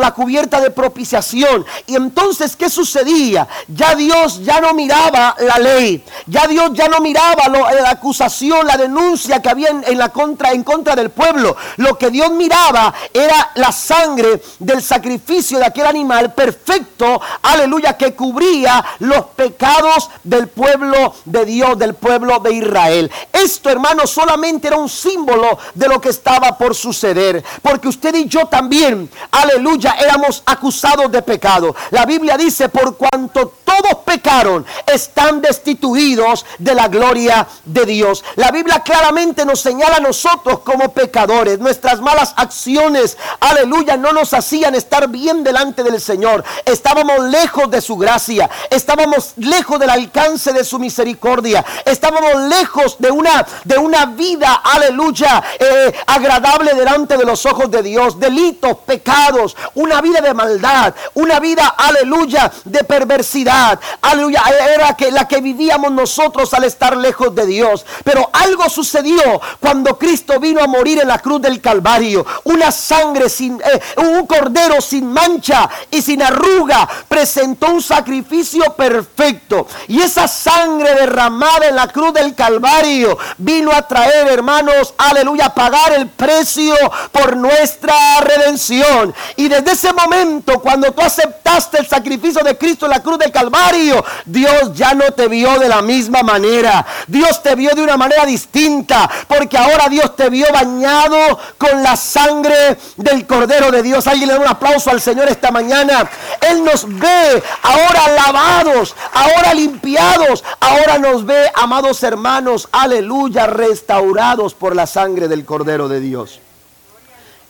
la cubierta de propiciación. Y entonces, ¿qué sucedía? Ya Dios ya no miraba la ley, ya Dios ya no miraba eh, la acusación, la denuncia que había en, la contra, en contra del pueblo. Lo que Dios miraba era la sangre del sacrificio de aquel animal perfecto, aleluya, que cubría los pecados del pueblo de Dios, del pueblo de Israel. Esto hermano, solamente era un símbolo de lo que estaba por suceder. Porque usted y yo también, aleluya, éramos acusados de pecado. La Biblia dice, por cuanto todos pecaron, están destituidos de la gloria de Dios. La Biblia claramente nos señala a nosotros como pecadores. Nuestras malas acciones, aleluya, no nos hacían estar bien delante del Señor. Estábamos lejos de su gracia. Estábamos lejos del alcance de su misericordia. Estábamos lejos de una de una vida, aleluya, eh, agradable delante de los ojos de Dios, delitos, pecados, una vida de maldad, una vida, aleluya, de perversidad, aleluya, era que, la que vivíamos nosotros al estar lejos de Dios. Pero algo sucedió cuando Cristo vino a morir en la cruz del Calvario, una sangre sin, eh, un cordero sin mancha y sin arruga, presentó un sacrificio perfecto. Y esa sangre derramada en la cruz del Calvario vino vino a traer, hermanos, aleluya, pagar el precio por nuestra redención. Y desde ese momento, cuando tú aceptaste el sacrificio de Cristo en la cruz del Calvario, Dios ya no te vio de la misma manera. Dios te vio de una manera distinta, porque ahora Dios te vio bañado con la sangre del Cordero de Dios. Alguien le da un aplauso al Señor esta mañana. Él nos ve ahora lavados, ahora limpiados, ahora nos ve, amados hermanos, aleluya restaurados por la sangre del Cordero de Dios.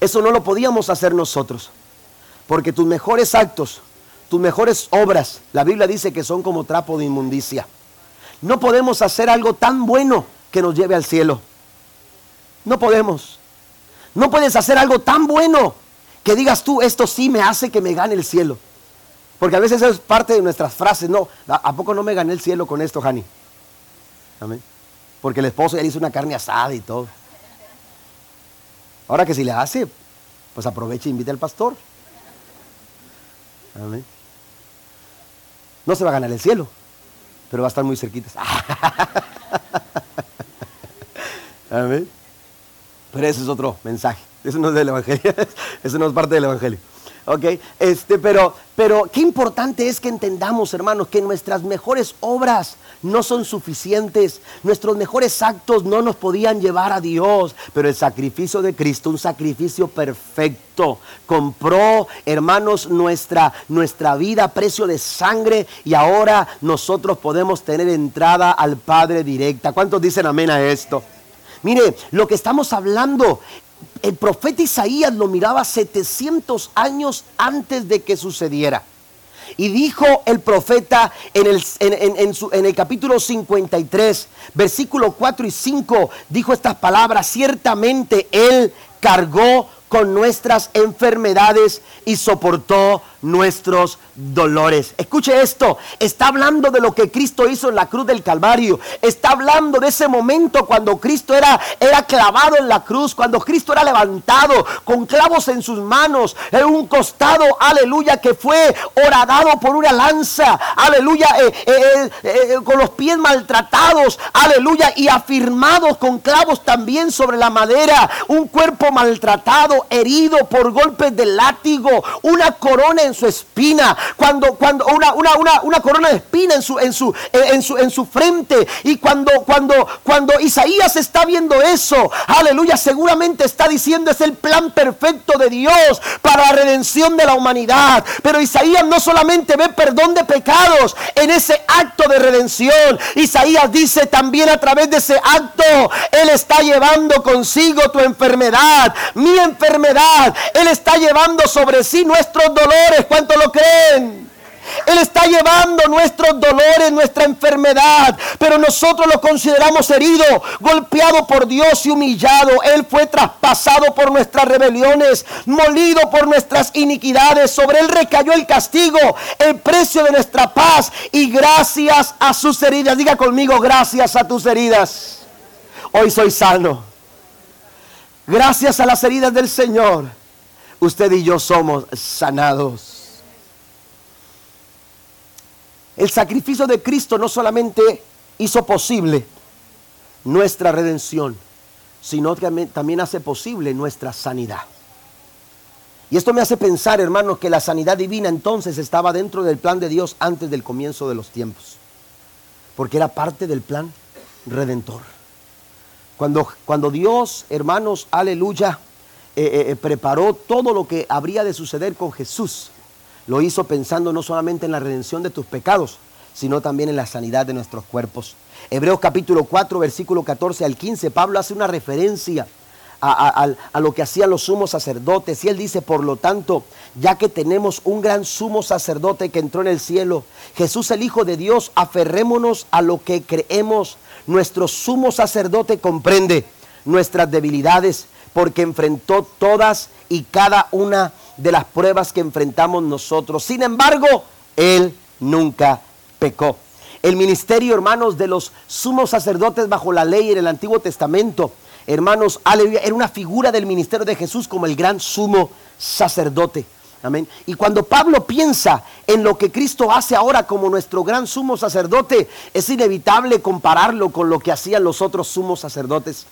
Eso no lo podíamos hacer nosotros, porque tus mejores actos, tus mejores obras, la Biblia dice que son como trapo de inmundicia. No podemos hacer algo tan bueno que nos lleve al cielo. No podemos. No puedes hacer algo tan bueno que digas tú, esto sí me hace que me gane el cielo. Porque a veces eso es parte de nuestras frases. No, ¿a poco no me gané el cielo con esto, Jani? Amén. Porque el esposo ya hizo una carne asada y todo. Ahora que si le hace, pues aproveche e invite al pastor. Amén. No se va a ganar el cielo, pero va a estar muy cerquita. Amén. Pero ese es otro mensaje. Eso no es del Evangelio. Eso no es parte del Evangelio. ¿ok? Este, pero, pero qué importante es que entendamos, hermanos, que nuestras mejores obras no son suficientes, nuestros mejores actos no nos podían llevar a Dios, pero el sacrificio de Cristo, un sacrificio perfecto, compró, hermanos, nuestra, nuestra vida a precio de sangre y ahora nosotros podemos tener entrada al Padre directa. ¿Cuántos dicen amén a esto? Mire, lo que estamos hablando el profeta Isaías lo miraba 700 años antes de que sucediera. Y dijo el profeta en el, en, el, capítulo 53, versículo 4 y 5, dijo estas palabras, ciertamente Él cargó con nuestras enfermedades y soportó nuestros dolores. Escuche esto, está hablando de lo que Cristo hizo en la cruz del Calvario. Está hablando de ese momento cuando Cristo era, era clavado en la cruz, cuando Cristo era levantado con clavos en sus manos, en un costado, aleluya, que fue horadado por una lanza, aleluya, eh, eh, eh, con los pies maltratados, aleluya, y afirmados con clavos también sobre la madera, un cuerpo maltratado, herido por golpes de látigo, una corona en su espina, cuando, cuando una, una, una, corona de espina en su, en su, en su, en su frente, y cuando, cuando, cuando Isaías está viendo eso, aleluya, seguramente está diciendo es el plan perfecto de Dios para la redención de la humanidad. Pero Isaías no solamente ve perdón de pecados en ese acto de redención, Isaías dice también a través de ese acto, Él está llevando consigo tu enfermedad, mi enfermedad, Él está llevando sobre sí nuestros dolores. ¿Cuánto lo creen? Él está llevando nuestros dolores, nuestra enfermedad, pero nosotros lo consideramos herido, golpeado por Dios y humillado. Él fue traspasado por nuestras rebeliones, molido por nuestras iniquidades. Sobre Él recayó el castigo, el precio de nuestra paz y gracias a sus heridas. Diga conmigo, gracias a tus heridas. Hoy soy sano. Gracias a las heridas del Señor, usted y yo somos sanados. El sacrificio de Cristo no solamente hizo posible nuestra redención, sino también hace posible nuestra sanidad. Y esto me hace pensar, hermanos, que la sanidad divina entonces estaba dentro del plan de Dios antes del comienzo de los tiempos, porque era parte del plan redentor. Cuando, cuando Dios, hermanos, aleluya, eh, eh, eh, preparó todo lo que habría de suceder con Jesús, lo hizo pensando no solamente en la redención de tus pecados, sino también en la sanidad de nuestros cuerpos. Hebreos capítulo 4, versículo 14 al 15, Pablo hace una referencia a, lo que hacían los sumos sacerdotes. Y él dice, por lo tanto, ya que tenemos un gran sumo sacerdote que entró en el cielo, Jesús el Hijo de Dios, aferrémonos a lo que creemos. Nuestro sumo sacerdote comprende nuestras debilidades porque enfrentó todas y cada una de las pruebas que enfrentamos nosotros. Sin embargo, Él nunca pecó. El ministerio, hermanos, de los sumos sacerdotes bajo la ley en el Antiguo Testamento, hermanos, aleluya, era una figura del ministerio de Jesús como el gran sumo sacerdote. Amén. Y cuando Pablo piensa en lo que Cristo hace ahora como nuestro gran sumo sacerdote, es inevitable compararlo con lo que hacían los otros sumos sacerdotes.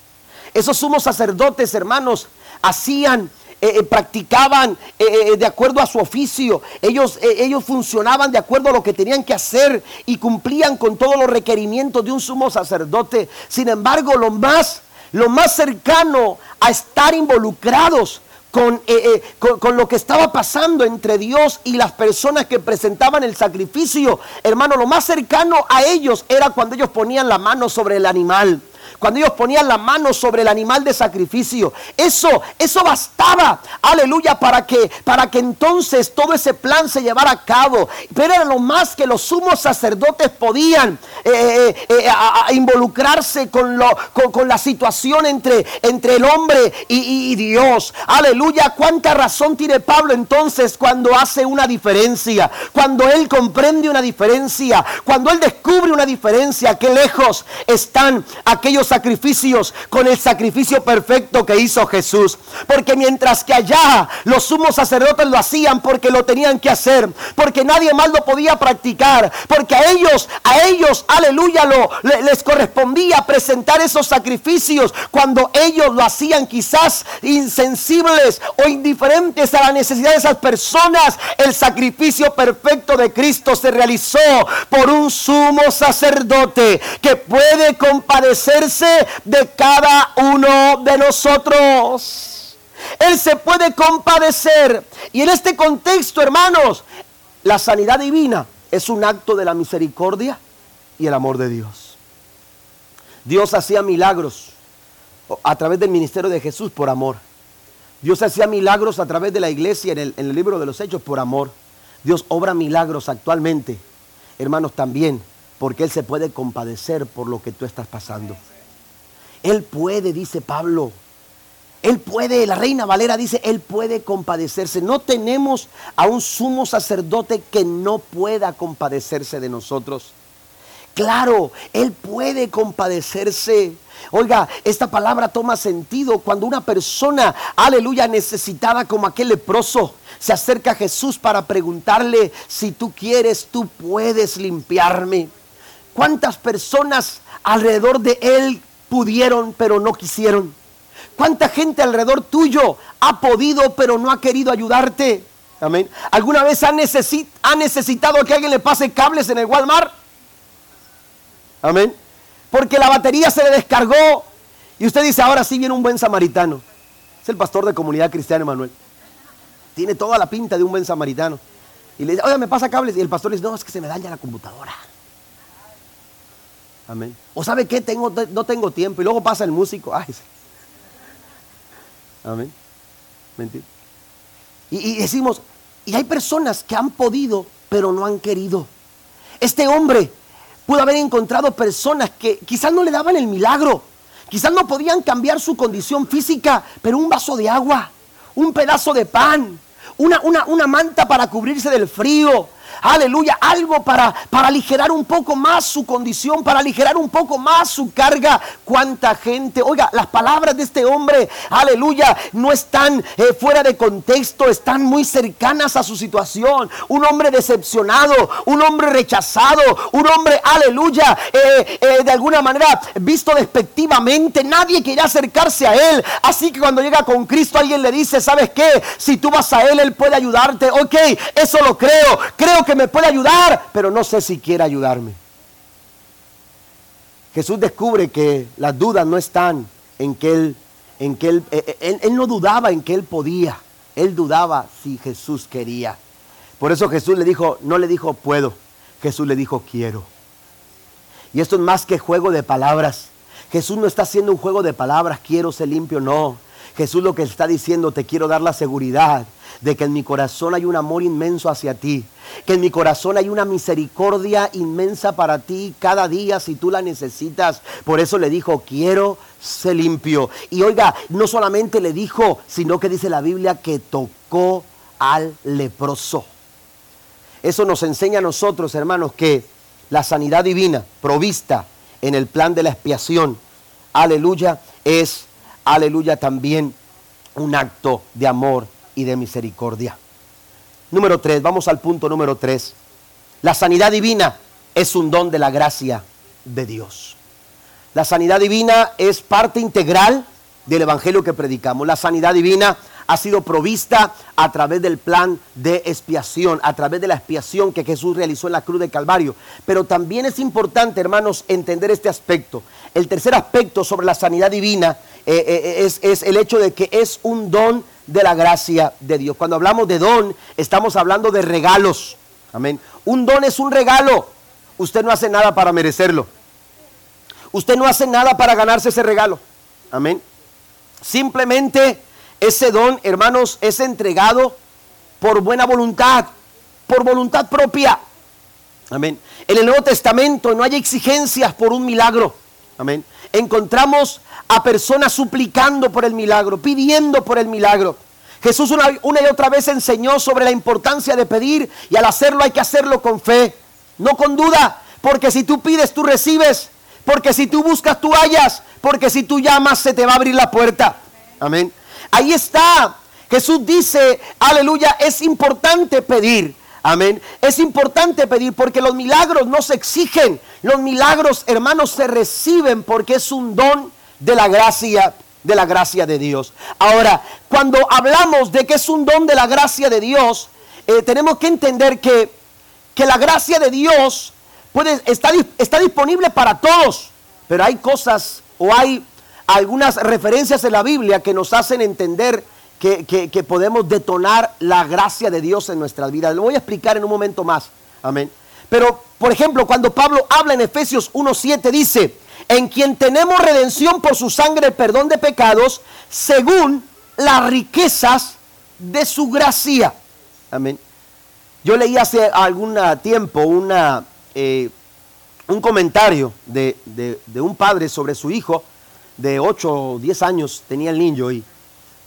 Esos sumos sacerdotes, hermanos, hacían eh, eh, practicaban eh, de acuerdo a su oficio, ellos, ellos funcionaban de acuerdo a lo que tenían que hacer y cumplían con todos los requerimientos de un sumo sacerdote. Sin embargo, lo más, lo más cercano a estar involucrados con, con, con, lo que estaba pasando entre Dios y las personas que presentaban el sacrificio. Hermano, lo más cercano a ellos era cuando ellos ponían la mano sobre el animal cuando ellos ponían la mano sobre el animal de sacrificio. Eso, eso bastaba, aleluya, para que, para que entonces todo ese plan se llevara a cabo. Pero era lo más que los sumos sacerdotes podían eh, eh, eh, involucrarse con, lo, con, la situación entre, entre el hombre y, y Dios. Aleluya, cuánta razón tiene Pablo entonces cuando hace una diferencia, cuando él comprende una diferencia, cuando él descubre una diferencia, qué lejos están aquellos sacrificios con el sacrificio perfecto que hizo Jesús. Porque mientras que allá los sumos sacerdotes lo hacían porque lo tenían que hacer, porque nadie más lo podía practicar, porque a ellos, a ellos, aleluya, lo, les correspondía presentar esos sacrificios cuando ellos lo hacían quizás insensibles o indiferentes a la necesidad de esas personas. El sacrificio perfecto de Cristo se realizó por un sumo sacerdote que puede de cada uno de nosotros. Él se puede compadecer. Y en este contexto, hermanos, la sanidad divina es un acto de la misericordia y el amor de Dios. Dios hacía milagros a través del ministerio de Jesús por amor. Dios hacía milagros a través de la iglesia en el libro de los hechos por amor. Dios obra milagros actualmente, hermanos, también, porque Él se puede compadecer por lo que tú estás pasando. Él puede, dice Pablo. Él puede, la reina Valera dice, Él puede compadecerse. No tenemos a un sumo sacerdote que no pueda compadecerse de nosotros. Claro, Él puede compadecerse. Oiga, esta palabra toma sentido cuando una persona, aleluya, necesitada como aquel leproso, se acerca a Jesús para preguntarle, si tú quieres, tú puedes limpiarme. ¿Cuántas personas alrededor de Él pudieron, pero no quisieron? ¿Cuánta gente alrededor tuyo ha podido, pero no ha querido ayudarte? Amén. ¿Alguna vez ha, necesitado que alguien le pase cables en el Walmart? Amén. Porque la batería se le descargó. Y usted dice, ahora sí viene un buen samaritano. Es el pastor de comunidad cristiana Emanuel. Tiene toda la pinta de un buen samaritano. Y le dice, oye, me pasa cables. Y el pastor le dice, no, es que se me daña la computadora. Amén. O sabe qué, tengo, no tengo tiempo. Y luego pasa el músico. Amén. Mentira. Y, y decimos, y hay personas que han podido, pero no han querido. Este hombre Pudo haber encontrado personas que quizás no le daban el milagro, quizás no podían cambiar su condición física, pero un vaso de agua, un pedazo de pan, una, una, una manta para cubrirse del frío, aleluya, algo para, para aligerar un poco más su condición, para aligerar un poco más su carga. Cuánta gente, oiga, las palabras de este hombre, aleluya, no están eh, fuera de contexto, están muy cercanas a su situación. Un hombre decepcionado, un hombre rechazado, un hombre, aleluya, eh, eh, de alguna manera visto despectivamente. Nadie quería acercarse a él. Así que cuando llega con Cristo, alguien le dice, ¿sabes qué? Si tú vas a él, él puede ayudarte. Ok, eso lo creo. Creo que me puede ayudar, pero no sé si quiere ayudarme. Jesús descubre que las dudas no están en que él, en que él, eh, eh, él, no dudaba en que él podía, él dudaba si Jesús quería. Por eso Jesús le dijo, no le dijo puedo, Jesús le dijo quiero. Y esto es más que juego de palabras. Jesús no está haciendo un juego de palabras, quiero ser limpio, no. Jesús lo que está diciendo, te quiero dar la seguridad de que en mi corazón hay un amor inmenso hacia ti, que en mi corazón hay una misericordia inmensa para ti cada día si tú la necesitas. Por eso le dijo, quiero ser limpio. Y oiga, no solamente le dijo, sino que dice la Biblia que tocó al leproso. Eso nos enseña a nosotros, hermanos, que la sanidad divina provista en el plan de la expiación, aleluya, es, aleluya, también un acto de amor y de misericordia. Número tres, vamos al punto número tres. La sanidad divina es un don de la gracia de Dios. La sanidad divina es parte integral del evangelio que predicamos. La sanidad divina ha sido provista a través del plan de expiación, a través de la expiación que Jesús realizó en la cruz de Calvario. Pero también es importante, hermanos, entender este aspecto. El tercer aspecto sobre la sanidad divina eh, eh, es, es el hecho de que es un don de la gracia de Dios. Cuando hablamos de don, estamos hablando de regalos. Amén. Un don es un regalo. Usted no hace nada para merecerlo. Usted no hace nada para ganarse ese regalo. Amén. Simplemente ese don, hermanos, es entregado por buena voluntad, por voluntad propia. Amén. En el Nuevo Testamento no hay exigencias por un milagro. Amén. Encontramos a personas suplicando por el milagro, pidiendo por el milagro. Jesús una, y otra vez enseñó sobre la importancia de pedir y al hacerlo hay que hacerlo con fe, no con duda, porque si tú pides, tú recibes, porque si tú buscas, tú hallas, porque si tú llamas, se te va a abrir la puerta. Amén. Ahí está. Jesús dice, aleluya, es importante pedir. Amén. Es importante pedir porque los milagros no se exigen. Los milagros, hermanos, se reciben porque es un don de la gracia de la gracia de Dios. Ahora, cuando hablamos de que es un don de la gracia de Dios, eh, tenemos que entender que, que, la gracia de Dios puede, está, está disponible para todos, pero hay cosas o hay algunas referencias en la Biblia que nos hacen entender que, que, podemos detonar la gracia de Dios en nuestras vidas. Lo voy a explicar en un momento más. Amén. Pero, por ejemplo, cuando Pablo habla en Efesios 1.7, dice, en quien tenemos redención por su sangre, perdón de pecados, según las riquezas de su gracia. Amén. Yo leí hace algún tiempo una, eh, un comentario de, un padre sobre su hijo de 8 o 10 años, tenía el niño, y,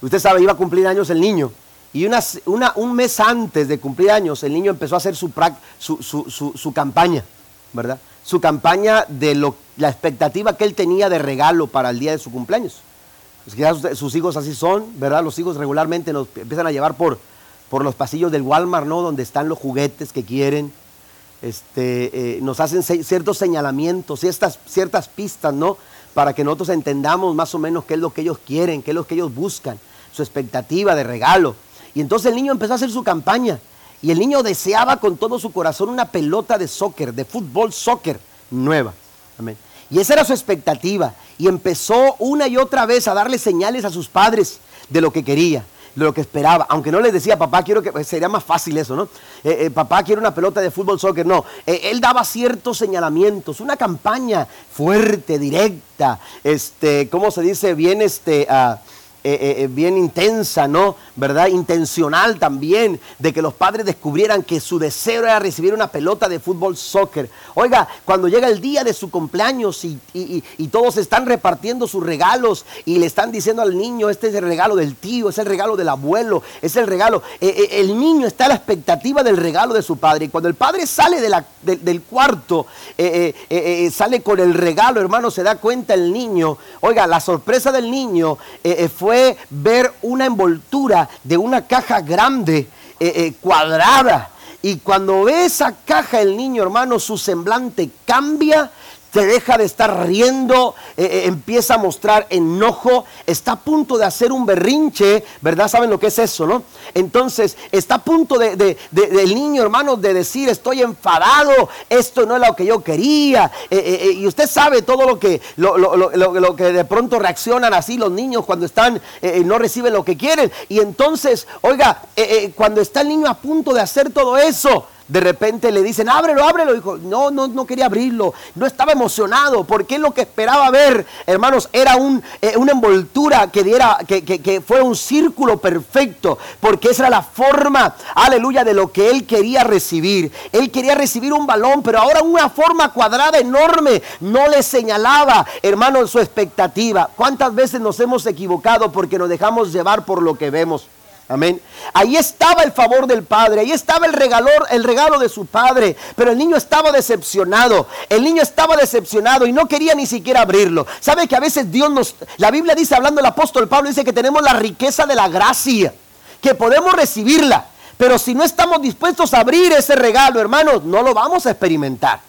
Usted sabe, iba a cumplir años el niño. Y un mes antes de cumplir años, el niño empezó a hacer su, su, campaña, ¿verdad? Su campaña de lo, la expectativa que él tenía de regalo para el día de su cumpleaños. Ya sus hijos así son, ¿verdad? Los hijos regularmente nos empiezan a llevar por, por los pasillos del Walmart, ¿no? Donde están los juguetes que quieren. Este, eh, nos hacen ciertos señalamientos, ciertas, ciertas pistas, ¿no? Para que nosotros entendamos más o menos qué es lo que ellos quieren, qué es lo que ellos buscan, su expectativa de regalo. Y entonces el niño empezó a hacer su campaña. Y el niño deseaba con todo su corazón una pelota de soccer, de fútbol soccer nueva. Amén. Y esa era su expectativa. Y empezó una y otra vez a darle señales a sus padres de lo que quería, de lo que esperaba. Aunque no les decía, papá, quiero que. Pues, sería más fácil eso, ¿no? Eh, eh, papá, quiero una pelota de fútbol soccer. No. Eh, él daba ciertos señalamientos, una campaña fuerte, directa, este, ¿cómo se dice? Bien, este. Ah, eh, eh, eh, bien intensa, ¿no? ¿Verdad? Intencional también, de que los padres descubrieran que su deseo era recibir una pelota de fútbol soccer. Oiga, cuando llega el día de su cumpleaños y, y, todos están repartiendo sus regalos y le están diciendo al niño, este es el regalo del tío, es el regalo del abuelo, es el regalo. el niño está a la expectativa del regalo de su padre. Y cuando el padre sale del cuarto, sale con el regalo, hermano, se da cuenta el niño. Oiga, la sorpresa del niño fue ver una envoltura de una caja grande, eh, eh, cuadrada. Y cuando ve esa caja el niño, hermano, su semblante cambia te deja de estar riendo, eh, eh, empieza a mostrar enojo, está a punto de hacer un berrinche, ¿verdad? ¿Saben lo que es eso, no? Entonces, está a punto de, del niño, hermano, de decir, estoy enfadado, esto no es lo que yo quería. Eh, y usted sabe todo lo que, lo, lo, que de pronto reaccionan así los niños cuando están, no reciben lo que quieren. Y entonces, oiga, cuando está el niño a punto de hacer todo eso, de repente le dicen, ábrelo, ábrelo. Dijo, no, no, no quería abrirlo. No estaba emocionado porque lo que esperaba ver, hermanos, era un, eh, una envoltura que diera, que, que, que fue un círculo perfecto. Porque esa era la forma, aleluya, de lo que él quería recibir. Él quería recibir un balón, pero ahora una forma cuadrada enorme no le señalaba, hermanos, su expectativa. ¿Cuántas veces nos hemos equivocado porque nos dejamos llevar por lo que vemos? Amén. Ahí estaba el favor del padre, ahí estaba el regalo, el regalo de su padre, pero el niño estaba decepcionado. El niño estaba decepcionado y no quería ni siquiera abrirlo. ¿Sabe que a veces Dios nos la Biblia dice hablando el apóstol Pablo dice que tenemos la riqueza de la gracia, que podemos recibirla, pero si no estamos dispuestos a abrir ese regalo, hermanos, no lo vamos a experimentar.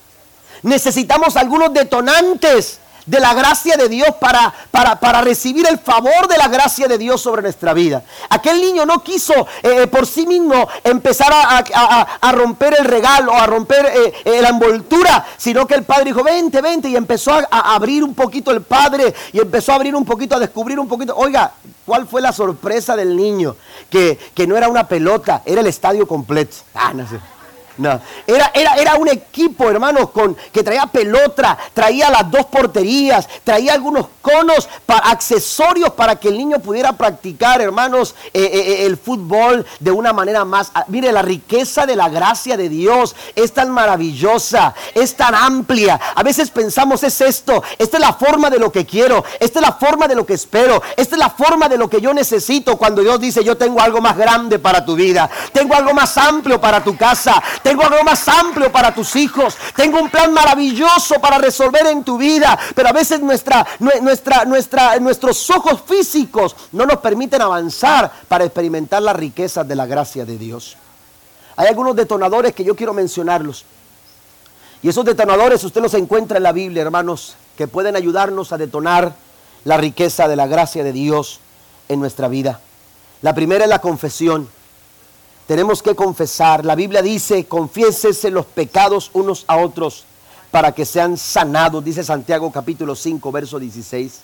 Necesitamos algunos detonantes de la gracia de Dios para, para, recibir el favor de la gracia de Dios sobre nuestra vida. Aquel niño no quiso eh, por sí mismo empezar a, romper el regalo, a romper eh, eh, la envoltura, sino que el padre dijo, vente, vente, y empezó a, abrir un poquito el padre, y empezó a abrir un poquito, a descubrir un poquito. Oiga, ¿cuál fue la sorpresa del niño? Que, que no era una pelota, era el estadio completo. Ah, no sé. No. Era, era, era un equipo, hermanos, con, que traía pelota, traía las dos porterías, traía algunos conos, para, accesorios para que el niño pudiera practicar, hermanos, eh, eh, eh, el fútbol de una manera más. Ah, mire, la riqueza de la gracia de Dios es tan maravillosa, es tan amplia. A veces pensamos, es esto, esta es la forma de lo que quiero, esta es la forma de lo que espero, esta es la forma de lo que yo necesito cuando Dios dice, yo tengo algo más grande para tu vida, tengo algo más amplio para tu casa tengo algo más amplio para tus hijos. Tengo un plan maravilloso para resolver en tu vida. Pero a veces nuestra, nuestra, nuestra, nuestros ojos físicos no nos permiten avanzar para experimentar las riquezas de la gracia de Dios. Hay algunos detonadores que yo quiero mencionarlos. Y esos detonadores usted los encuentra en la Biblia, hermanos, que pueden ayudarnos a detonar la riqueza de la gracia de Dios en nuestra vida. La primera es la confesión tenemos que confesar. La Biblia dice, confiésese los pecados unos a otros para que sean sanados, dice Santiago capítulo 5, verso 16.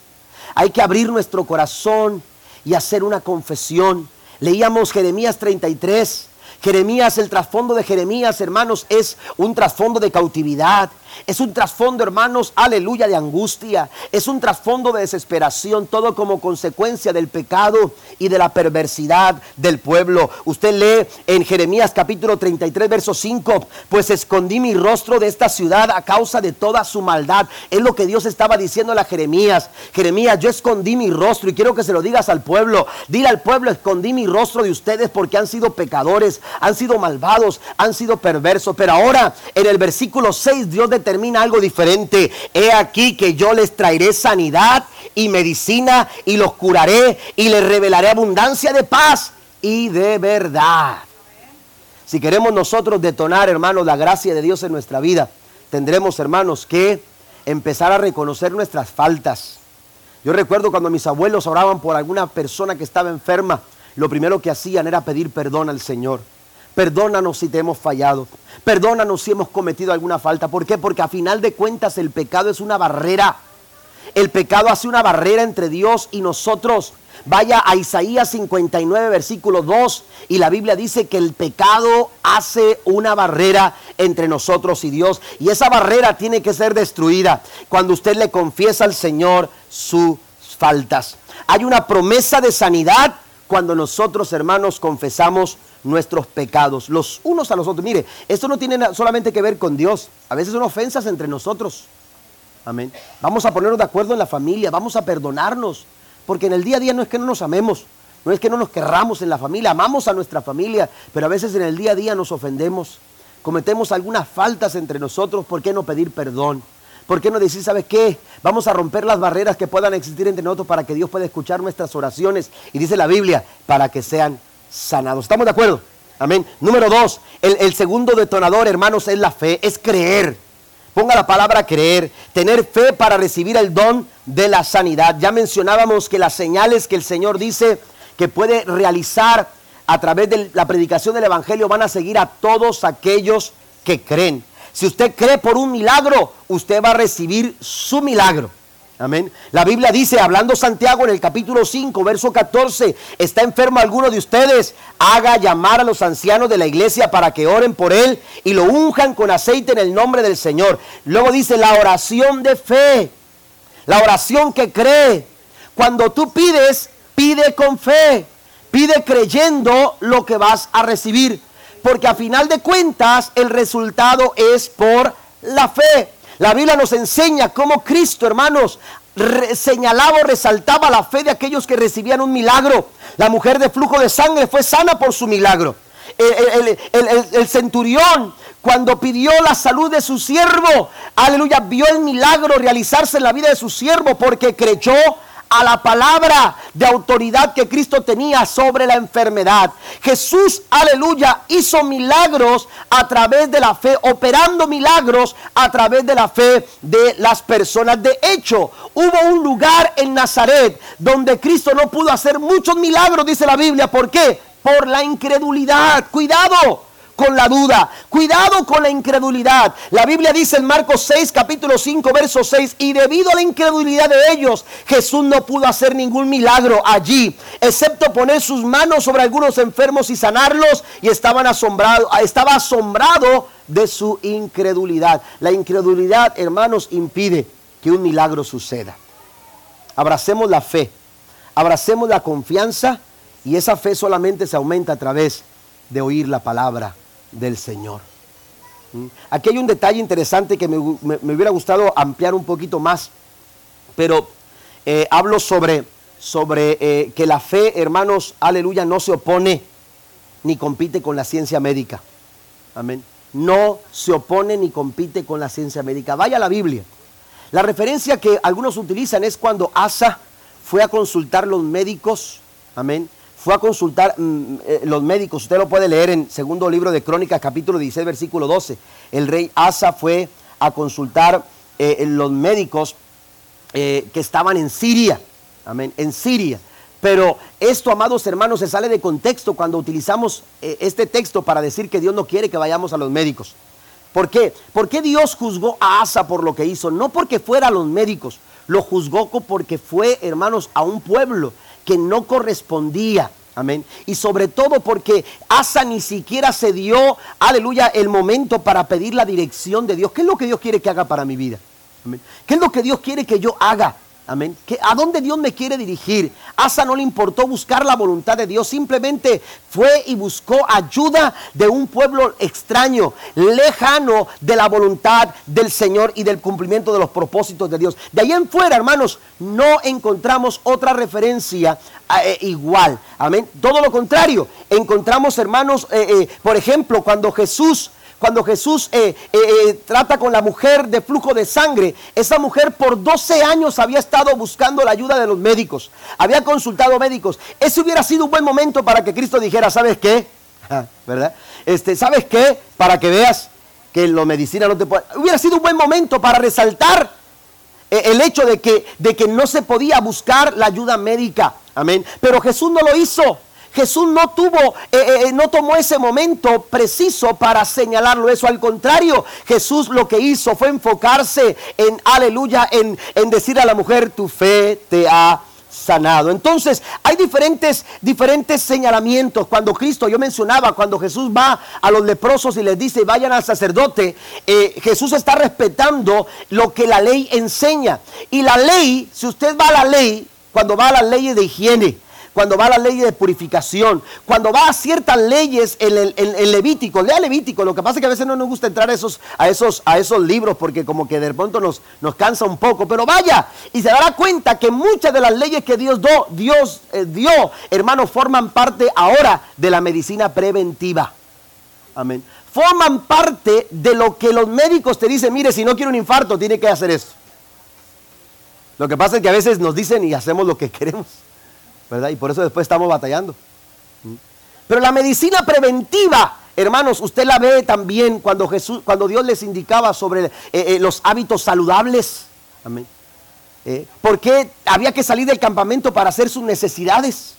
Hay que abrir nuestro corazón y hacer una confesión. Leíamos Jeremías 33. Jeremías, el trasfondo de Jeremías, hermanos, es un trasfondo de cautividad. Es un trasfondo, hermanos, aleluya, de angustia. Es un trasfondo de desesperación, todo como consecuencia del pecado y de la perversidad del pueblo. Usted lee en Jeremías capítulo 33, verso 5, pues escondí mi rostro de esta ciudad a causa de toda su maldad. Es lo que Dios estaba diciendo a Jeremías. Jeremías, yo escondí mi rostro y quiero que se lo digas al pueblo. Dile al pueblo, escondí mi rostro de ustedes porque han sido pecadores, han sido malvados, han sido perversos. Pero ahora en el versículo 6 Dios determina algo diferente. He aquí que yo les traeré sanidad y medicina y los curaré y les revelaré abundancia de paz y de verdad. Si queremos nosotros detonar, hermanos, la gracia de Dios en nuestra vida, tendremos, hermanos, que empezar a reconocer nuestras faltas. Yo recuerdo cuando mis abuelos oraban por alguna persona que estaba enferma, lo primero que hacían era pedir perdón al Señor. Perdónanos si te hemos fallado. Perdónanos si hemos cometido alguna falta. ¿Por qué? Porque a final de cuentas el pecado es una barrera. El pecado hace una barrera entre Dios y nosotros. Vaya a Isaías 59, versículo 2, y la Biblia dice que el pecado hace una barrera entre nosotros y Dios, y esa barrera tiene que ser destruida cuando usted le confiesa al Señor sus faltas. Hay una promesa de sanidad cuando nosotros, hermanos, confesamos nuestros pecados, los unos a los otros. Mire, esto no tiene solamente que ver con Dios, a veces son ofensas entre nosotros. Amén. Vamos a ponernos de acuerdo en la familia, vamos a perdonarnos, porque en el día a día no es que no nos amemos, no es que no nos querramos en la familia, amamos a nuestra familia, pero a veces en el día a día nos ofendemos, cometemos algunas faltas entre nosotros, ¿por qué no pedir perdón? ¿Por qué no decir, sabes qué? Vamos a romper las barreras que puedan existir entre nosotros para que Dios pueda escuchar nuestras oraciones. Y dice la Biblia, para que sean sanados. ¿Estamos de acuerdo? Amén. Número dos, el, el segundo detonador, hermanos, es la fe, es creer. Ponga la palabra creer, tener fe para recibir el don de la sanidad. Ya mencionábamos que las señales que el Señor dice que puede realizar a través de la predicación del Evangelio van a seguir a todos aquellos que creen. Si usted cree por un milagro, usted va a recibir su milagro. Amén. La Biblia dice, hablando Santiago en el capítulo 5, verso 14, está enfermo alguno de ustedes, haga llamar a los ancianos de la iglesia para que oren por él y lo unjan con aceite en el nombre del Señor. Luego dice la oración de fe, la oración que cree. Cuando tú pides, pide con fe, pide creyendo lo que vas a recibir, porque a final de cuentas el resultado es por la fe. La Biblia nos enseña cómo Cristo, hermanos, señalaba o resaltaba la fe de aquellos que recibían un milagro. La mujer de flujo de sangre fue sana por su milagro. El, el, centurión, cuando pidió la salud de su siervo, aleluya, vio el milagro realizarse en la vida de su siervo porque creyó a la palabra de autoridad que Cristo tenía sobre la enfermedad. Jesús, aleluya, hizo milagros a través de la fe, operando milagros a través de la fe de las personas. De hecho, hubo un lugar en Nazaret donde Cristo no pudo hacer muchos milagros, dice la Biblia. ¿Por qué? Por la incredulidad. Cuidado con la duda. Cuidado con la incredulidad. La Biblia dice en Marcos 6, capítulo 5, verso 6, y debido a la incredulidad de ellos, Jesús no pudo hacer ningún milagro allí, excepto poner sus manos sobre algunos enfermos y sanarlos, y estaban asombrados, estaba asombrado de su incredulidad. La incredulidad, hermanos, impide que un milagro suceda. Abracemos la fe, abracemos la confianza, y esa fe solamente se aumenta a través de oír la palabra del Señor. ¿Mm? Aquí hay un detalle interesante que me, hubiera gustado ampliar un poquito más, pero eh, hablo sobre, sobre eh, que la fe, hermanos, aleluya, no se opone ni compite con la ciencia médica. Amén. No se opone ni compite con la ciencia médica. Vaya a la Biblia. La referencia que algunos utilizan es cuando Asa fue a consultar los médicos, amén, fue a consultar mm, eh, los médicos, usted lo puede leer en segundo libro de Crónicas, capítulo 16, versículo 12. El rey Asa fue a consultar eh, los médicos eh, que estaban en Siria, amén, en Siria. Pero esto, amados hermanos, se sale de contexto cuando utilizamos este texto para decir que Dios no quiere que vayamos a los médicos. ¿Por qué? ¿Por qué Dios juzgó a Asa por lo que hizo? No porque fuera a los médicos, lo juzgó porque fue, hermanos, a un pueblo que no correspondía Amén. Y sobre todo porque Asa ni siquiera se dio, aleluya, el momento para pedir la dirección de Dios. ¿Qué es lo que Dios quiere que haga para mi vida? Amén. ¿Qué es lo que Dios quiere que yo haga? Amén. ¿A dónde Dios me quiere dirigir? Asa no le importó buscar la voluntad de Dios, simplemente fue y buscó ayuda de un pueblo extraño, lejano de la voluntad del Señor y del cumplimiento de los propósitos de Dios. De ahí en fuera, hermanos, no encontramos otra referencia eh, igual. Amén. Todo lo contrario, encontramos, hermanos, eh, eh, por ejemplo, cuando Jesús cuando Jesús eh, eh, eh, trata con la mujer de flujo de sangre, esa mujer por 12 años había estado buscando la ayuda de los médicos, había consultado médicos. Ese hubiera sido un buen momento para que Cristo dijera, ¿sabes qué? Ah, ¿Verdad? Este, ¿Sabes qué? Para que veas que la medicina no te puede... Hubiera sido un buen momento para resaltar el hecho de que, de que no se podía buscar la ayuda médica. Amén. Pero Jesús no lo hizo. Jesús no tuvo, eh, eh, eh, no tomó ese momento preciso para señalarlo eso. Al contrario, Jesús lo que hizo fue enfocarse en, aleluya, en, decir a la mujer, tu fe te ha sanado. Entonces, hay diferentes, diferentes señalamientos. Cuando Cristo, yo mencionaba, cuando Jesús va a los leprosos y les dice, vayan al sacerdote, Jesús está respetando lo que la ley enseña. Y la ley, si usted va a la ley, cuando va a las leyes de higiene, cuando va a la ley de purificación, cuando va a ciertas leyes en el, Levítico, lea Levítico, lo que pasa es que a veces no nos gusta entrar a esos, a esos, a esos libros porque como que de pronto nos, nos cansa un poco, pero vaya y se dará cuenta que muchas de las leyes que Dios, do, Dios eh, dio, hermanos, forman parte ahora de la medicina preventiva. Amén. Forman parte de lo que los médicos te dicen, mire, si no quiere un infarto, tiene que hacer esto. Lo que pasa es que a veces nos dicen y hacemos lo que queremos. Y por eso después estamos batallando. Pero la medicina preventiva, hermanos, usted la ve también cuando Jesús, cuando Dios les indicaba sobre eh, eh, los hábitos saludables. Amén. Eh, porque había que salir del campamento para hacer sus necesidades?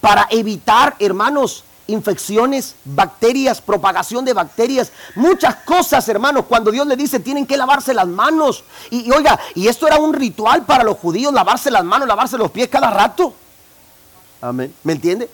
Para evitar, hermanos, infecciones, bacterias, propagación de bacterias, muchas cosas, hermanos. Cuando Dios le dice, tienen que lavarse las manos. Y, oiga, y esto era un ritual para los judíos, lavarse las manos, lavarse los pies cada rato. Amén. ¿Me entiende?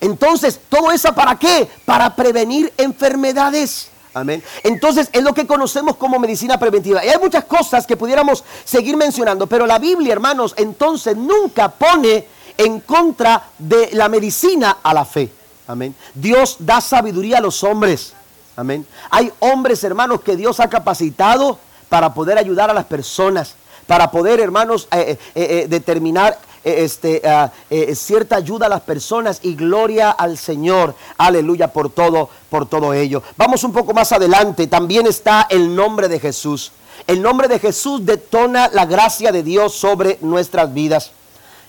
Entonces, ¿todo eso para qué? Para prevenir enfermedades. Amén. Entonces, es lo que conocemos como medicina preventiva. Y hay muchas cosas que pudiéramos seguir mencionando, pero la Biblia, hermanos, entonces nunca pone en contra de la medicina a la fe. Amén. Dios da sabiduría a los hombres. Amén. Hay hombres, hermanos, que Dios ha capacitado para poder ayudar a las personas, para poder, hermanos, eh, eh, eh, determinar este, ah, cierta ayuda a las personas y gloria al Señor. Aleluya por todo, por todo ello. Vamos un poco más adelante. También está el nombre de Jesús. El nombre de Jesús detona la gracia de Dios sobre nuestras vidas.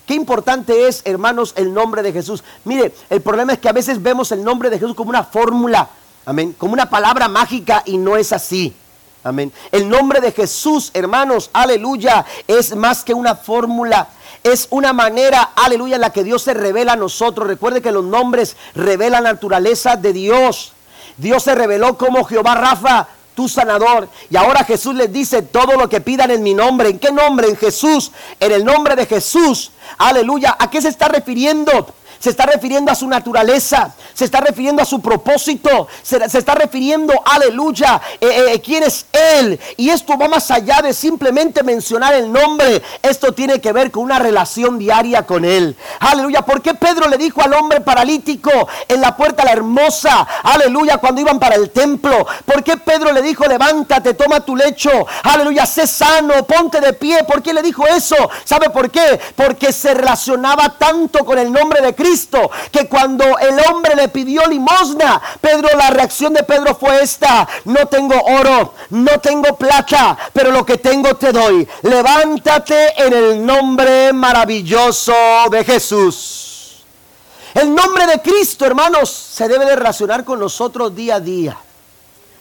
Qué importante es, hermanos, el nombre de Jesús. Mire, el problema es que a veces vemos el nombre de Jesús como una fórmula, amén, como una palabra mágica y no es así. Amén. El nombre de Jesús, hermanos, aleluya, es más que una fórmula. Es una manera, aleluya, en la que Dios se revela a nosotros. Recuerde que los nombres revelan la naturaleza de Dios. Dios se reveló como Jehová Rafa, tu sanador. Y ahora Jesús les dice todo lo que pidan en mi nombre. ¿En qué nombre? En Jesús. En el nombre de Jesús. Aleluya. ¿A qué se está refiriendo? Se está refiriendo a su naturaleza, se está refiriendo a su propósito, se, está refiriendo, aleluya, eh, eh, quién es Él. Y esto va más allá de simplemente mencionar el nombre, esto tiene que ver con una relación diaria con Él. Aleluya, ¿por qué Pedro le dijo al hombre paralítico en la puerta la hermosa, aleluya, cuando iban para el templo? ¿Por qué Pedro le dijo, levántate, toma tu lecho, aleluya, sé sano, ponte de pie? ¿Por qué le dijo eso? ¿Sabe por qué? Porque se relacionaba tanto con el nombre de Cristo que cuando el hombre le pidió limosna, Pedro, la reacción de Pedro fue esta, no tengo oro, no tengo plata, pero lo que tengo te doy. Levántate en el nombre maravilloso de Jesús. El nombre de Cristo, hermanos, se debe de relacionar con nosotros día a día.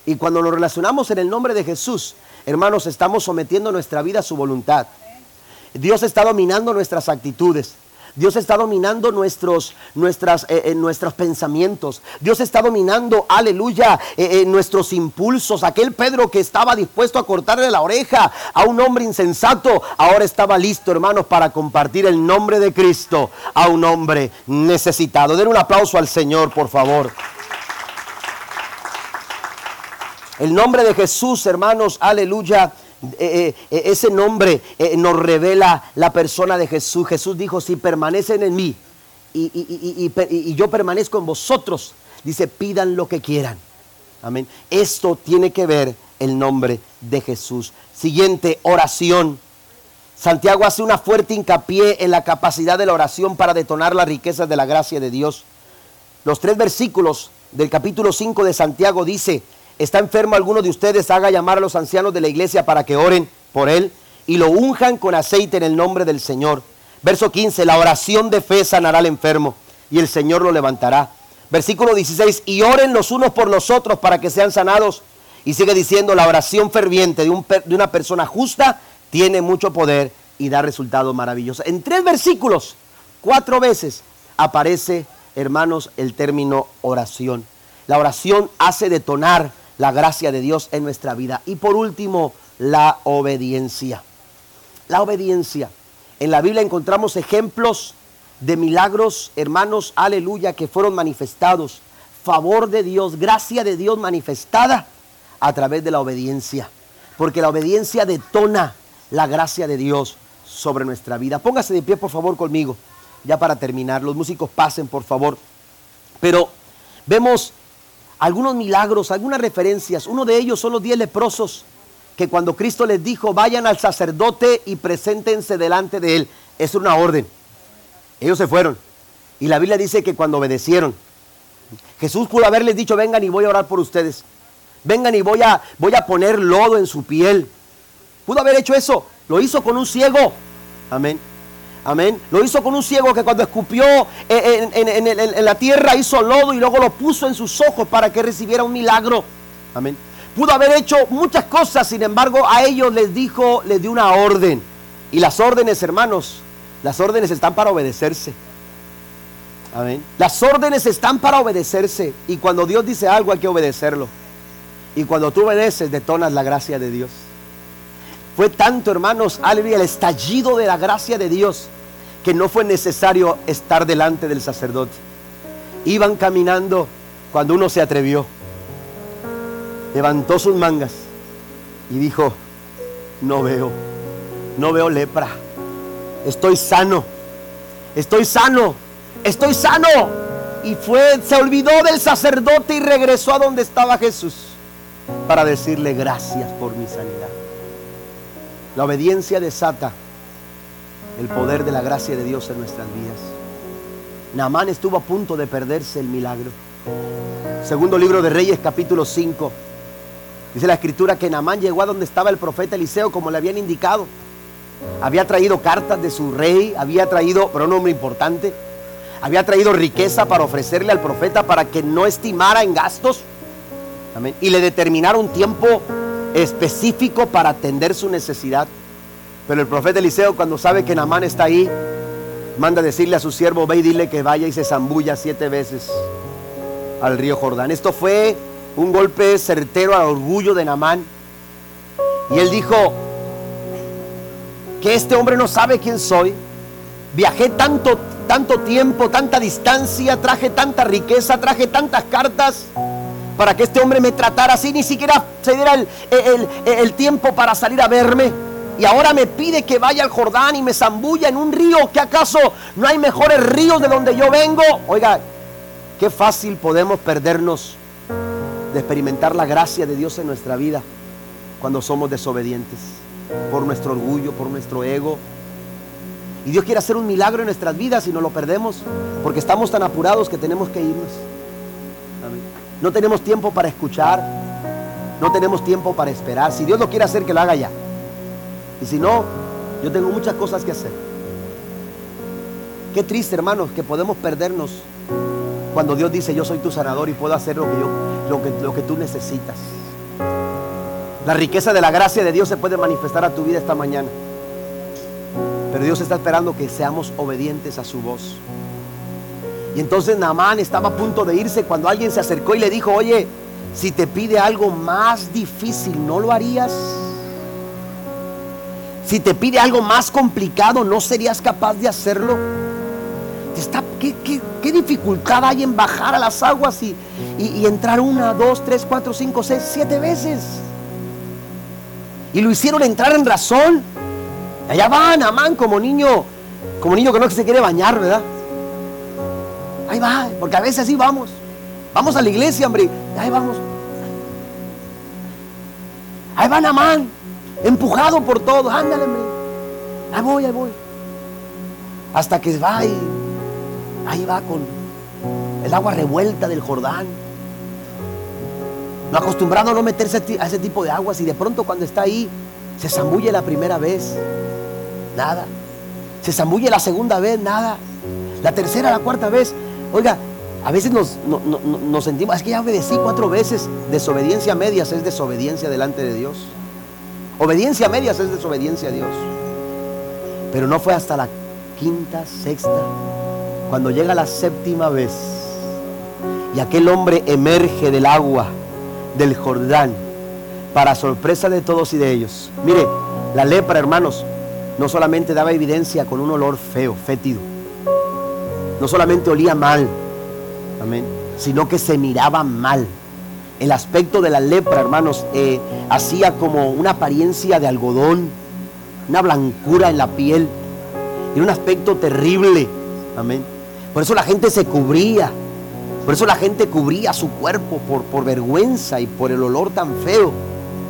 Y cuando nos relacionamos en el nombre de Jesús, hermanos, estamos sometiendo nuestra vida a su voluntad. Dios está dominando nuestras actitudes. Dios está dominando nuestros, eh, eh, nuestros pensamientos. Dios está dominando, aleluya, eh, nuestros impulsos. Aquel Pedro que estaba dispuesto a cortarle la oreja a un hombre insensato, ahora estaba listo, hermanos, para compartir el nombre de Cristo a un hombre necesitado. Den un aplauso al Señor, por favor. El nombre de Jesús, hermanos, aleluya. Eh, eh, ese nombre eh, nos revela la persona de Jesús. Jesús dijo, si permanecen en mí y, y, yo permanezco en vosotros, dice, pidan lo que quieran. Amén. Esto tiene que ver el nombre de Jesús. Siguiente, oración. Santiago hace una fuerte hincapié en la capacidad de la oración para detonar las riquezas de la gracia de Dios. Los tres versículos del capítulo 5 de Santiago dice, está enfermo alguno de ustedes, haga llamar a los ancianos de la iglesia para que oren por él y lo unjan con aceite en el nombre del Señor. Verso 15, la oración de fe sanará al enfermo y el Señor lo levantará. Versículo 16, y oren los unos por los otros para que sean sanados. Y sigue diciendo, la oración ferviente de, un, de una persona justa tiene mucho poder y da resultados maravillosos. En tres versículos, cuatro veces aparece, hermanos, el término oración. La oración hace detonar la gracia de Dios en nuestra vida. Y por último, la obediencia. La obediencia. En la Biblia encontramos ejemplos de milagros, hermanos, aleluya, que fueron manifestados. Favor de Dios, gracia de Dios manifestada a través de la obediencia. Porque la obediencia detona la gracia de Dios sobre nuestra vida. Póngase de pie, por favor, conmigo. Ya para terminar, los músicos pasen, por favor. Pero vemos algunos milagros, algunas referencias. Uno de ellos son los diez leprosos que cuando Cristo les dijo, vayan al sacerdote y preséntense delante de él. Es una orden. Ellos se fueron. Y la Biblia dice que cuando obedecieron, Jesús pudo haberles dicho, vengan y voy a orar por ustedes. Vengan y voy a, voy a poner lodo en su piel. Pudo haber hecho eso. Lo hizo con un ciego. Amén. Amén. Lo hizo con un ciego que cuando escupió en, la tierra hizo lodo y luego lo puso en sus ojos para que recibiera un milagro. Amén. Pudo haber hecho muchas cosas, sin embargo, a ellos les dijo, les dio una orden. Y las órdenes, hermanos, las órdenes están para obedecerse. Amén. Las órdenes están para obedecerse. Y cuando Dios dice algo hay que obedecerlo. Y cuando tú obedeces, detonas la gracia de Dios. Fue tanto, hermanos, aleluya, el estallido de la gracia de Dios que no fue necesario estar delante del sacerdote. Iban caminando cuando uno se atrevió. Levantó sus mangas y dijo, no veo, no veo lepra. Estoy sano, estoy sano, estoy sano. Y fue, se olvidó del sacerdote y regresó a donde estaba Jesús para decirle gracias por mi sanidad. La obediencia desata el poder de la gracia de Dios en nuestras vidas. Naamán estuvo a punto de perderse el milagro. Segundo libro de Reyes, capítulo 5. Dice la escritura que Naamán llegó a donde estaba el profeta Eliseo, como le habían indicado. Había traído cartas de su rey, había traído, pero un hombre importante, había traído riqueza para ofrecerle al profeta para que no estimara en gastos. Amén. Y le determinaron tiempo específico para atender su necesidad. Pero el profeta Eliseo, cuando sabe que Namán está ahí, manda decirle a su siervo, ve y dile que vaya y se zambulla siete veces al río Jordán. Esto fue un golpe certero al orgullo de Namán. Y él dijo, que este hombre no sabe quién soy. Viajé tanto, tanto tiempo, tanta distancia, traje tanta riqueza, traje tantas cartas para que este hombre me tratara así, ni siquiera se diera el, tiempo para salir a verme. Y ahora me pide que vaya al Jordán y me zambulla en un río, que acaso no hay mejores ríos de donde yo vengo. Oiga, qué fácil podemos perdernos de experimentar la gracia de Dios en nuestra vida cuando somos desobedientes, por nuestro orgullo, por nuestro ego. Y Dios quiere hacer un milagro en nuestras vidas y no lo perdemos, porque estamos tan apurados que tenemos que irnos. No tenemos tiempo para escuchar. No tenemos tiempo para esperar. Si Dios lo quiere hacer, que lo haga ya. Y si no, yo tengo muchas cosas que hacer. Qué triste, hermanos, que podemos perdernos cuando Dios dice, yo soy tu sanador y puedo hacer lo que, yo, lo que, tú necesitas. La riqueza de la gracia de Dios se puede manifestar a tu vida esta mañana. Pero Dios está esperando que seamos obedientes a su voz. Y entonces Naamán estaba a punto de irse cuando alguien se acercó y le dijo, oye, si te pide algo más difícil, ¿no lo harías? Si te pide algo más complicado, ¿no serías capaz de hacerlo? Está, ¿qué, dificultad hay en bajar a las aguas y, entrar una, dos, tres, cuatro, cinco, seis, siete veces? Y lo hicieron entrar en razón. Allá va Namán como niño, como niño que no se quiere bañar, ¿verdad? Ahí va, porque a veces así vamos. Vamos a la iglesia, hombre. Ahí vamos. Ahí va Namán, empujado por todos. Ándale, hombre. Ahí voy, ahí voy. Hasta que va y ahí va con el agua revuelta del Jordán. No acostumbrado a no meterse a ese tipo de aguas y de pronto cuando está ahí se zambulle la primera vez, nada. Se zambulle la segunda vez, nada. La tercera, la cuarta vez. Oiga, a veces nos, nos sentimos, es que ya obedecí cuatro veces. Desobediencia a medias es desobediencia delante de Dios. Obediencia a medias es desobediencia a Dios. Pero no fue hasta la quinta, sexta, cuando llega la séptima vez y aquel hombre emerge del agua del Jordán, para sorpresa de todos y de ellos. Mire, la lepra, hermanos, no solamente daba evidencia con un olor feo, fétido, no solamente olía mal, amén, sino que se miraba mal. El aspecto de la lepra, hermanos, eh, hacía como una apariencia de algodón, una blancura en la piel, y un aspecto terrible, amén. Por eso la gente se cubría, por eso la gente cubría su cuerpo por, por vergüenza y por el olor tan feo.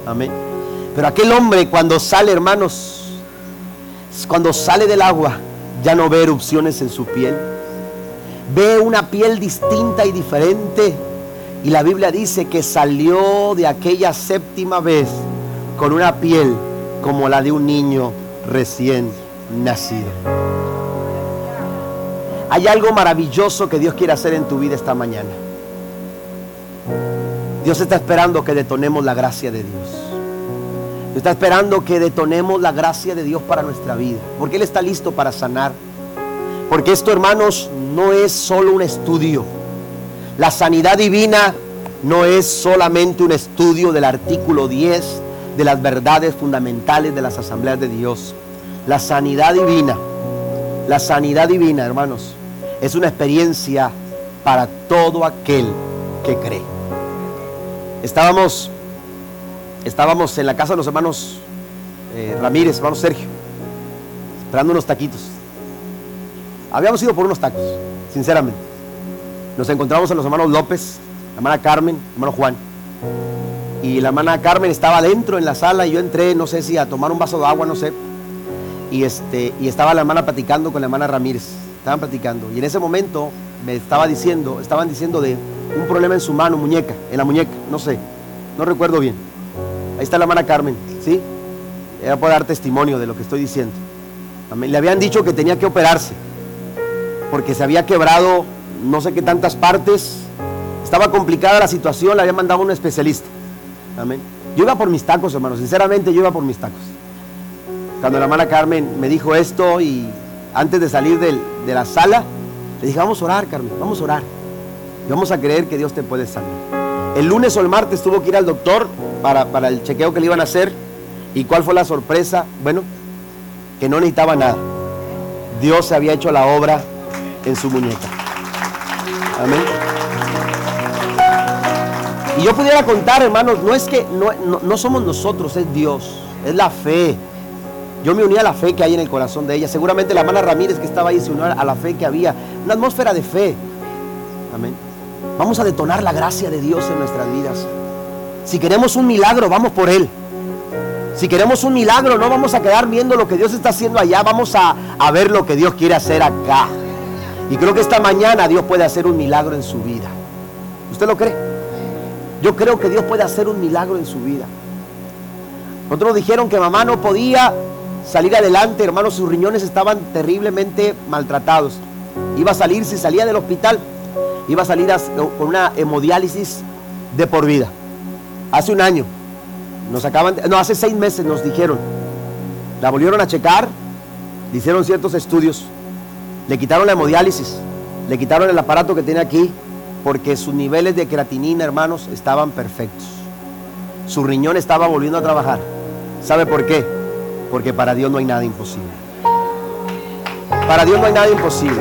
Amén. Pero aquel hombre cuando sale, hermanos, cuando sale del agua, ya no ve erupciones en su piel. Ve una piel distinta y diferente. Y la Biblia dice que salió de aquella séptima vez con una piel como la de un niño recién nacido. Hay algo maravilloso que Dios quiere hacer en tu vida esta mañana. Dios está esperando que detonemos la gracia de Dios. Dios está esperando que detonemos la gracia de Dios para nuestra vida. Porque Él está listo para sanar. Porque esto, hermanos, no es solo un estudio. La sanidad divina no es solamente un estudio del artículo 10 de las verdades fundamentales de las asambleas de Dios. La sanidad divina, la sanidad divina, hermanos, es una experiencia para todo aquel que cree. Estábamos, estábamos en la casa de los hermanos eh, Ramírez, hermano Sergio, esperando unos taquitos. Habíamos ido por unos tacos, sinceramente. Nos encontramos a los hermanos López, la hermana Carmen, hermano Juan. Y la hermana Carmen estaba adentro en la sala y yo entré, no sé si a tomar un vaso de agua, no sé. Y, este, y estaba la hermana platicando con la hermana Ramírez estaban platicando. Y en ese momento me estaba diciendo, estaban diciendo de un problema en su mano, muñeca, en la muñeca, no sé, no recuerdo bien. Ahí está la hermana Carmen, ¿sí? Ella puede dar testimonio de lo que estoy diciendo. Le habían dicho que tenía que operarse, porque se había quebrado no sé qué tantas partes, estaba complicada la situación, le había mandado un especialista. Amén. Yo iba por mis tacos, hermano, sinceramente yo iba por mis tacos. Cuando la hermana Carmen me dijo esto y antes de salir de la sala, le dije, vamos a orar, Carmen, vamos a orar. Y vamos a creer que Dios te puede sanar. El lunes o el martes tuvo que ir al doctor para, para el chequeo que le iban a hacer. ¿Y cuál fue la sorpresa? Bueno, que no necesitaba nada. Dios se había hecho la obra en su muñeca. Amén. Y yo pudiera contar, hermanos, no es que no, no somos nosotros, es Dios, es la fe. Yo me uní a la fe que hay en el corazón de ella. Seguramente la hermana Ramírez que estaba ahí se unió a la fe que había. Una atmósfera de fe. Amén. Vamos a detonar la gracia de Dios en nuestras vidas. Si queremos un milagro, vamos por él. Si queremos un milagro, no vamos a quedar viendo lo que Dios está haciendo allá. Vamos a, a ver lo que Dios quiere hacer acá. Y creo que esta mañana Dios puede hacer un milagro en su vida. ¿Usted lo cree? Yo creo que Dios puede hacer un milagro en su vida. Otros dijeron que mamá no podía salir adelante, hermanos, sus riñones estaban terriblemente maltratados. Iba a salir, si salía del hospital, iba a salir con una hemodiálisis de por vida. Hace un año, nos acaban, no, hace seis meses nos dijeron, la volvieron a checar hicieron ciertos estudios, le quitaron la hemodiálisis, le quitaron el aparato que tiene aquí, porque sus niveles de creatinina, hermanos, estaban perfectos. Su riñón estaba volviendo a trabajar. ¿Sabe por qué? Porque para Dios no hay nada imposible. Para Dios no hay nada imposible.